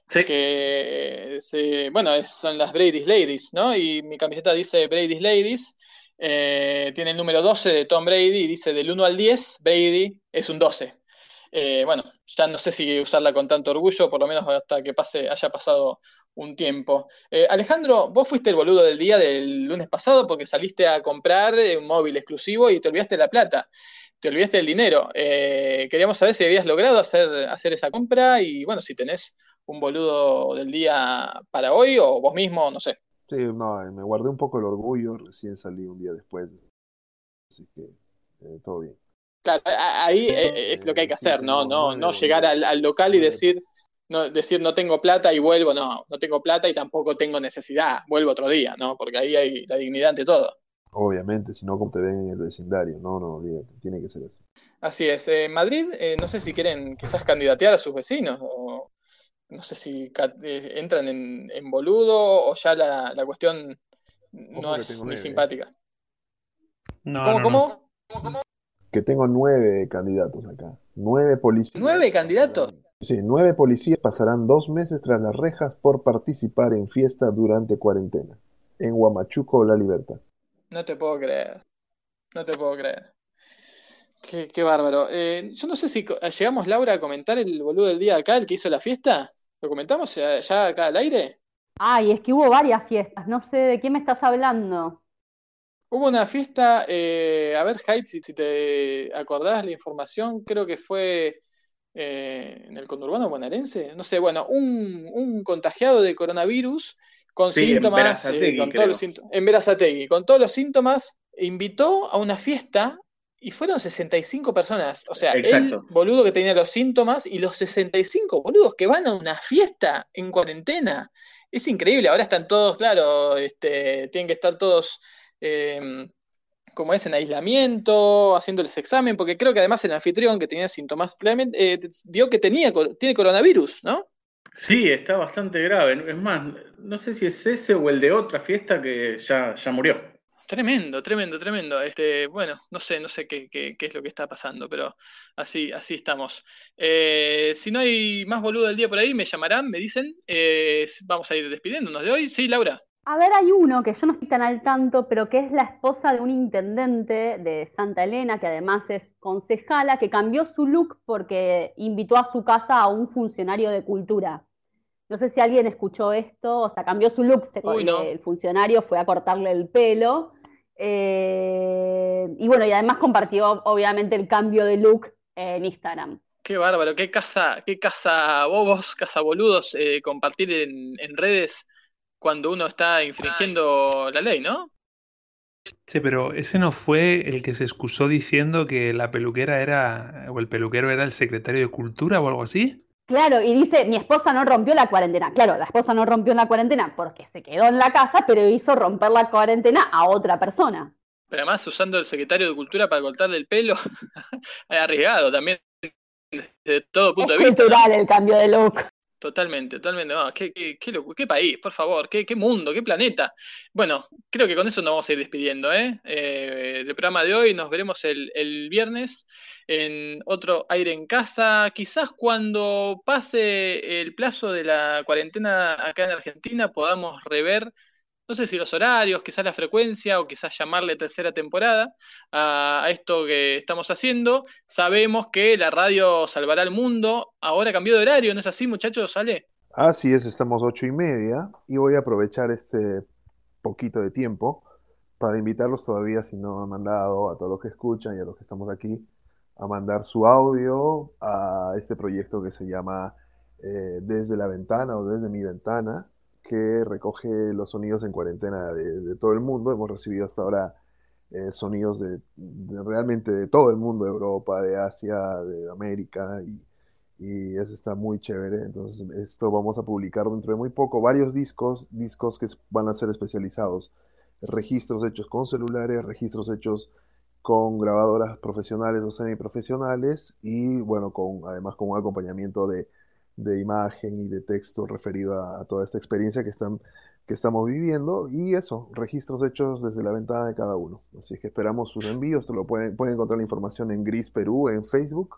Que bueno, son las Brady's Ladies, ¿no? Y mi camiseta dice Brady's Ladies. eh, tiene el número 12 de Tom Brady y dice del 1 al 10, Brady es un 12. Eh, bueno, ya no sé si usarla con tanto orgullo, por lo menos hasta que pase, haya pasado un tiempo. Eh, Alejandro, vos fuiste el boludo del día del lunes pasado porque saliste a comprar un móvil exclusivo y te olvidaste la plata, te olvidaste el dinero. Queríamos saber si habías logrado hacer, hacer esa compra y bueno, si tenés un boludo del día para hoy o vos mismo, no sé. Sí, no, me guardé un poco el orgullo, recién salí un día después. Así que eh, todo bien. Claro, ahí eh, es lo que hay que hacer, ¿no? No, no llegar al, al local y decir no, decir no tengo plata y vuelvo, no, no tengo plata y tampoco tengo necesidad, vuelvo otro día, ¿no? Porque ahí hay la dignidad ante todo. Obviamente, si no, como te ven en el vecindario. No, no, olvídate, tiene que ser así. Así es. Eh, Madrid, eh, no sé si quieren quizás candidatear a sus vecinos o no sé si eh, entran en, en boludo o ya la, la cuestión no es ni ¿eh? simpática. No, ¿Cómo, no, cómo? Que tengo nueve candidatos acá. Nueve policías. ¿Nueve candidatos? Sí, nueve policías pasarán dos meses tras las rejas por participar en fiesta durante cuarentena. En Huamachuco, La Libertad. No te puedo creer. No te puedo creer. Qué, qué bárbaro. Eh, yo no sé si co- llegamos, Laura, a comentar el boludo del día acá, el que hizo la fiesta. ¿Lo comentamos ya, ya acá al aire? Ay, es que hubo varias fiestas, no sé de quién me estás hablando. Hubo una fiesta, eh, a ver, Haidt, si, si te acordás la información, creo que fue eh, en el conurbano bonaerense. No sé, bueno, un, un contagiado de coronavirus con Sí, en síntomas, eh, Berazategui, con todos los síntomas, en Berazategui, con todos los síntomas, invitó a una fiesta y fueron 65 personas. O sea, Exacto. el boludo que tenía los síntomas y los 65 boludos que van a una fiesta en cuarentena. Es increíble, ahora están todos, claro, este, tienen que estar todos, eh, como es, en aislamiento, haciéndoles examen, porque creo que además el anfitrión que tenía síntomas, claramente, eh, dio que tenía, tiene coronavirus, ¿no? Sí, está bastante grave. Es más, no sé si es ese o el de otra fiesta que ya, ya murió. Tremendo, tremendo, tremendo. Este, bueno, no sé, no sé qué, qué- qué es lo que está pasando, pero así, así estamos. Eh, si no hay más boludo del día por ahí, me llamarán, me dicen. Eh, vamos a ir despidiéndonos de hoy. Sí, Laura. A ver, hay uno que yo no estoy tan al tanto, pero que es la esposa de un intendente de Santa Elena, que además es concejala, que cambió su look porque invitó a su casa a un funcionario de cultura. No sé si alguien escuchó esto, o sea, cambió su look, se Uy, no. el funcionario fue a cortarle el pelo. Eh, y bueno, y además compartió obviamente el cambio de look en Instagram. Qué bárbaro, qué casa, qué casa bobos, casa boludos eh, compartir en, en redes cuando uno está infringiendo la ley, ¿no? Sí, pero ese no fue el que se excusó diciendo que la peluquera era, o el peluquero era el secretario de Cultura o algo así. Claro, y dice, mi esposa no rompió la cuarentena. Claro, la esposa no rompió la cuarentena porque se quedó en la casa, pero hizo romper la cuarentena a otra persona. Pero además usando el secretario de Cultura para cortarle el pelo, arriesgado también, desde todo punto Es de vista. ¿no? cultural el cambio de look. Totalmente, totalmente. qué, qué, qué, país, por favor, qué, qué, mundo, qué planeta. Bueno, creo que con eso nos vamos a ir despidiendo. ¿eh? eh del programa de hoy nos veremos el, el, viernes en otro aire en casa. Quizás cuando pase el plazo de la cuarentena acá en Argentina podamos rever no sé si los horarios, quizás la frecuencia o quizás llamarle tercera temporada a, esto que estamos haciendo. Sabemos que la radio salvará el mundo. Ahora cambió de horario, ¿no es así, muchachos? ¿Sale? Así es, estamos ocho y media y voy a aprovechar este poquito de tiempo para invitarlos todavía, si no han mandado, a todos los que escuchan y a los que estamos aquí, a mandar su audio a este proyecto que se llama eh, Desde la Ventana o Desde mi Ventana que recoge los sonidos en cuarentena de, todo el mundo. Hemos recibido hasta ahora eh, sonidos de, realmente de todo el mundo, de Europa, de Asia, de América, y, eso está muy chévere. Entonces, esto vamos a publicar dentro de muy poco, varios discos, discos que van a ser especializados, registros hechos con celulares, registros hechos con grabadoras profesionales o semiprofesionales y bueno, con además con un acompañamiento de de imagen y de texto referido a, toda esta experiencia que, están, que estamos viviendo y eso, registros hechos desde la ventana de cada uno. Así que esperamos sus envíos, lo pueden, pueden encontrar la información en Gris Perú, en Facebook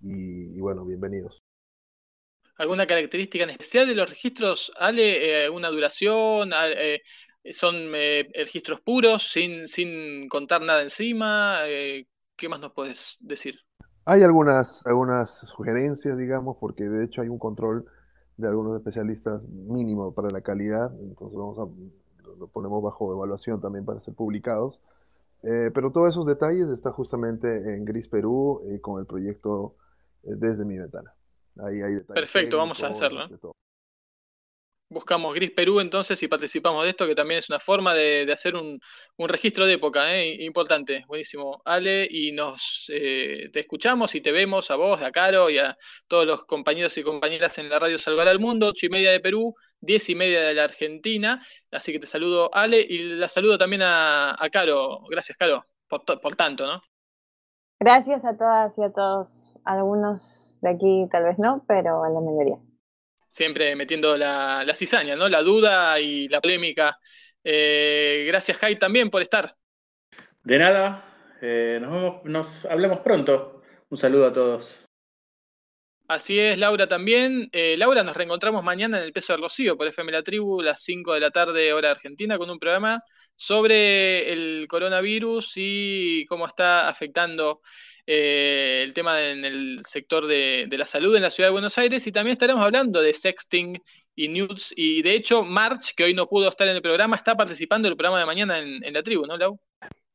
y, bueno, bienvenidos. ¿Alguna característica en especial de los registros, Ale? Eh, ¿Una duración? Eh, ¿Son eh, registros puros, sin, sin contar nada encima? ¿Qué más nos puedes decir? Hay algunas, algunas sugerencias, digamos, porque de hecho hay un control de algunos especialistas mínimo para la calidad, entonces vamos a, lo ponemos bajo evaluación también para ser publicados. Eh, pero todos esos detalles están justamente en Gris Perú eh, con el proyecto eh, Desde mi ventana. Ahí hay detalles. Perfecto, vamos a hacerlo. Buscamos Gris Perú entonces y participamos de esto, que también es una forma de, hacer un, registro de época, ¿eh? importante, buenísimo. Ale, y nos eh, te escuchamos y te vemos a vos, a Caro y a todos los compañeros y compañeras en la radio Salvar al Mundo, 8 y media de Perú, 10 y media de la Argentina. Así que te saludo, Ale, y la saludo también a, Caro. Gracias, Caro, por, por tanto, ¿no? Gracias a todas y a todos. Algunos de aquí tal vez no, pero a la mayoría siempre metiendo la, cizaña, ¿no? La duda y la polémica. Eh, gracias, Jai, también por estar. De nada, eh, nos, vemos, nos hablemos pronto. Un saludo a todos. Así es, Laura también. Eh, Laura, nos reencontramos mañana en el Peso de Rocío por FM La Tribu, las 5 de la tarde, hora argentina, con un programa sobre el coronavirus y cómo está afectando eh, el tema en el sector de, la salud en la ciudad de Buenos Aires y también estaremos hablando de sexting y nudes y de hecho March, que hoy no pudo estar en el programa, está participando en el programa de mañana en, la tribu, ¿no, Lau?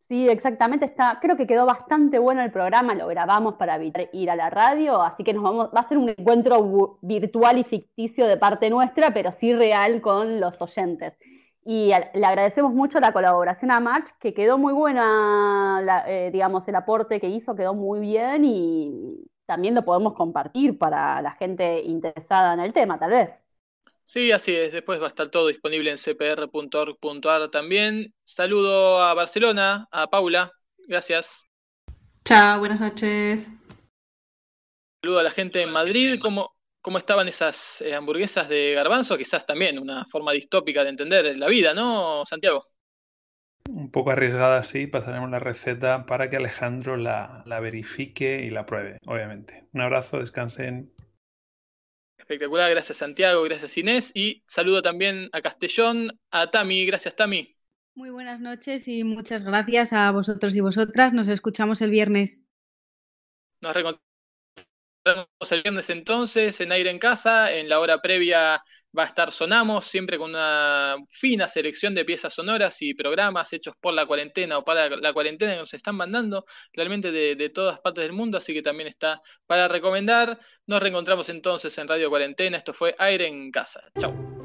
Sí, exactamente, está, creo que quedó bastante bueno el programa, lo grabamos para ir a la radio, así que nos vamos, va a ser un encuentro virtual y ficticio de parte nuestra, pero sí real con los oyentes. Y le agradecemos mucho la colaboración a March, que quedó muy buena, eh, digamos, el aporte que hizo quedó muy bien y también lo podemos compartir para la gente interesada en el tema, tal vez. Sí, así es. Después va a estar todo disponible en cpr.org.ar también. Saludo a Barcelona, a Paula. Gracias. Chao, buenas noches. Saludo a la gente en Madrid. como cómo estaban esas eh, hamburguesas de garbanzo, quizás también una forma distópica de entender la vida, ¿no, Santiago? Un poco arriesgada, sí. Pasaremos la receta para que Alejandro la, verifique y la pruebe, obviamente. Un abrazo, descansen. Espectacular, gracias Santiago, gracias Inés y saludo también a Castellón, a Tami, gracias Tami. Muy buenas noches y muchas gracias a vosotros y vosotras. Nos escuchamos el viernes. Nos el viernes entonces en Aire en Casa. En la hora previa va a estar Sonamos, siempre con una fina selección de piezas sonoras y programas hechos por la cuarentena o para la cuarentena que nos están mandando realmente de, todas partes del mundo, así que también está para recomendar. Nos reencontramos entonces en Radio Cuarentena. Esto fue Aire en Casa. Chau.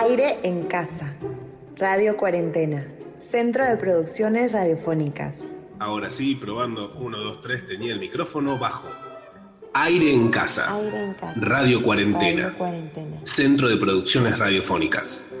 Aire en casa. Radio Cuarentena. Centro de Producciones Radiofónicas. Ahora sí, probando 1, 2, 3, tenía el micrófono bajo. Aire en casa. Aire en casa. Radio Cuarentena. Radio Cuarentena. Centro de Producciones Radiofónicas.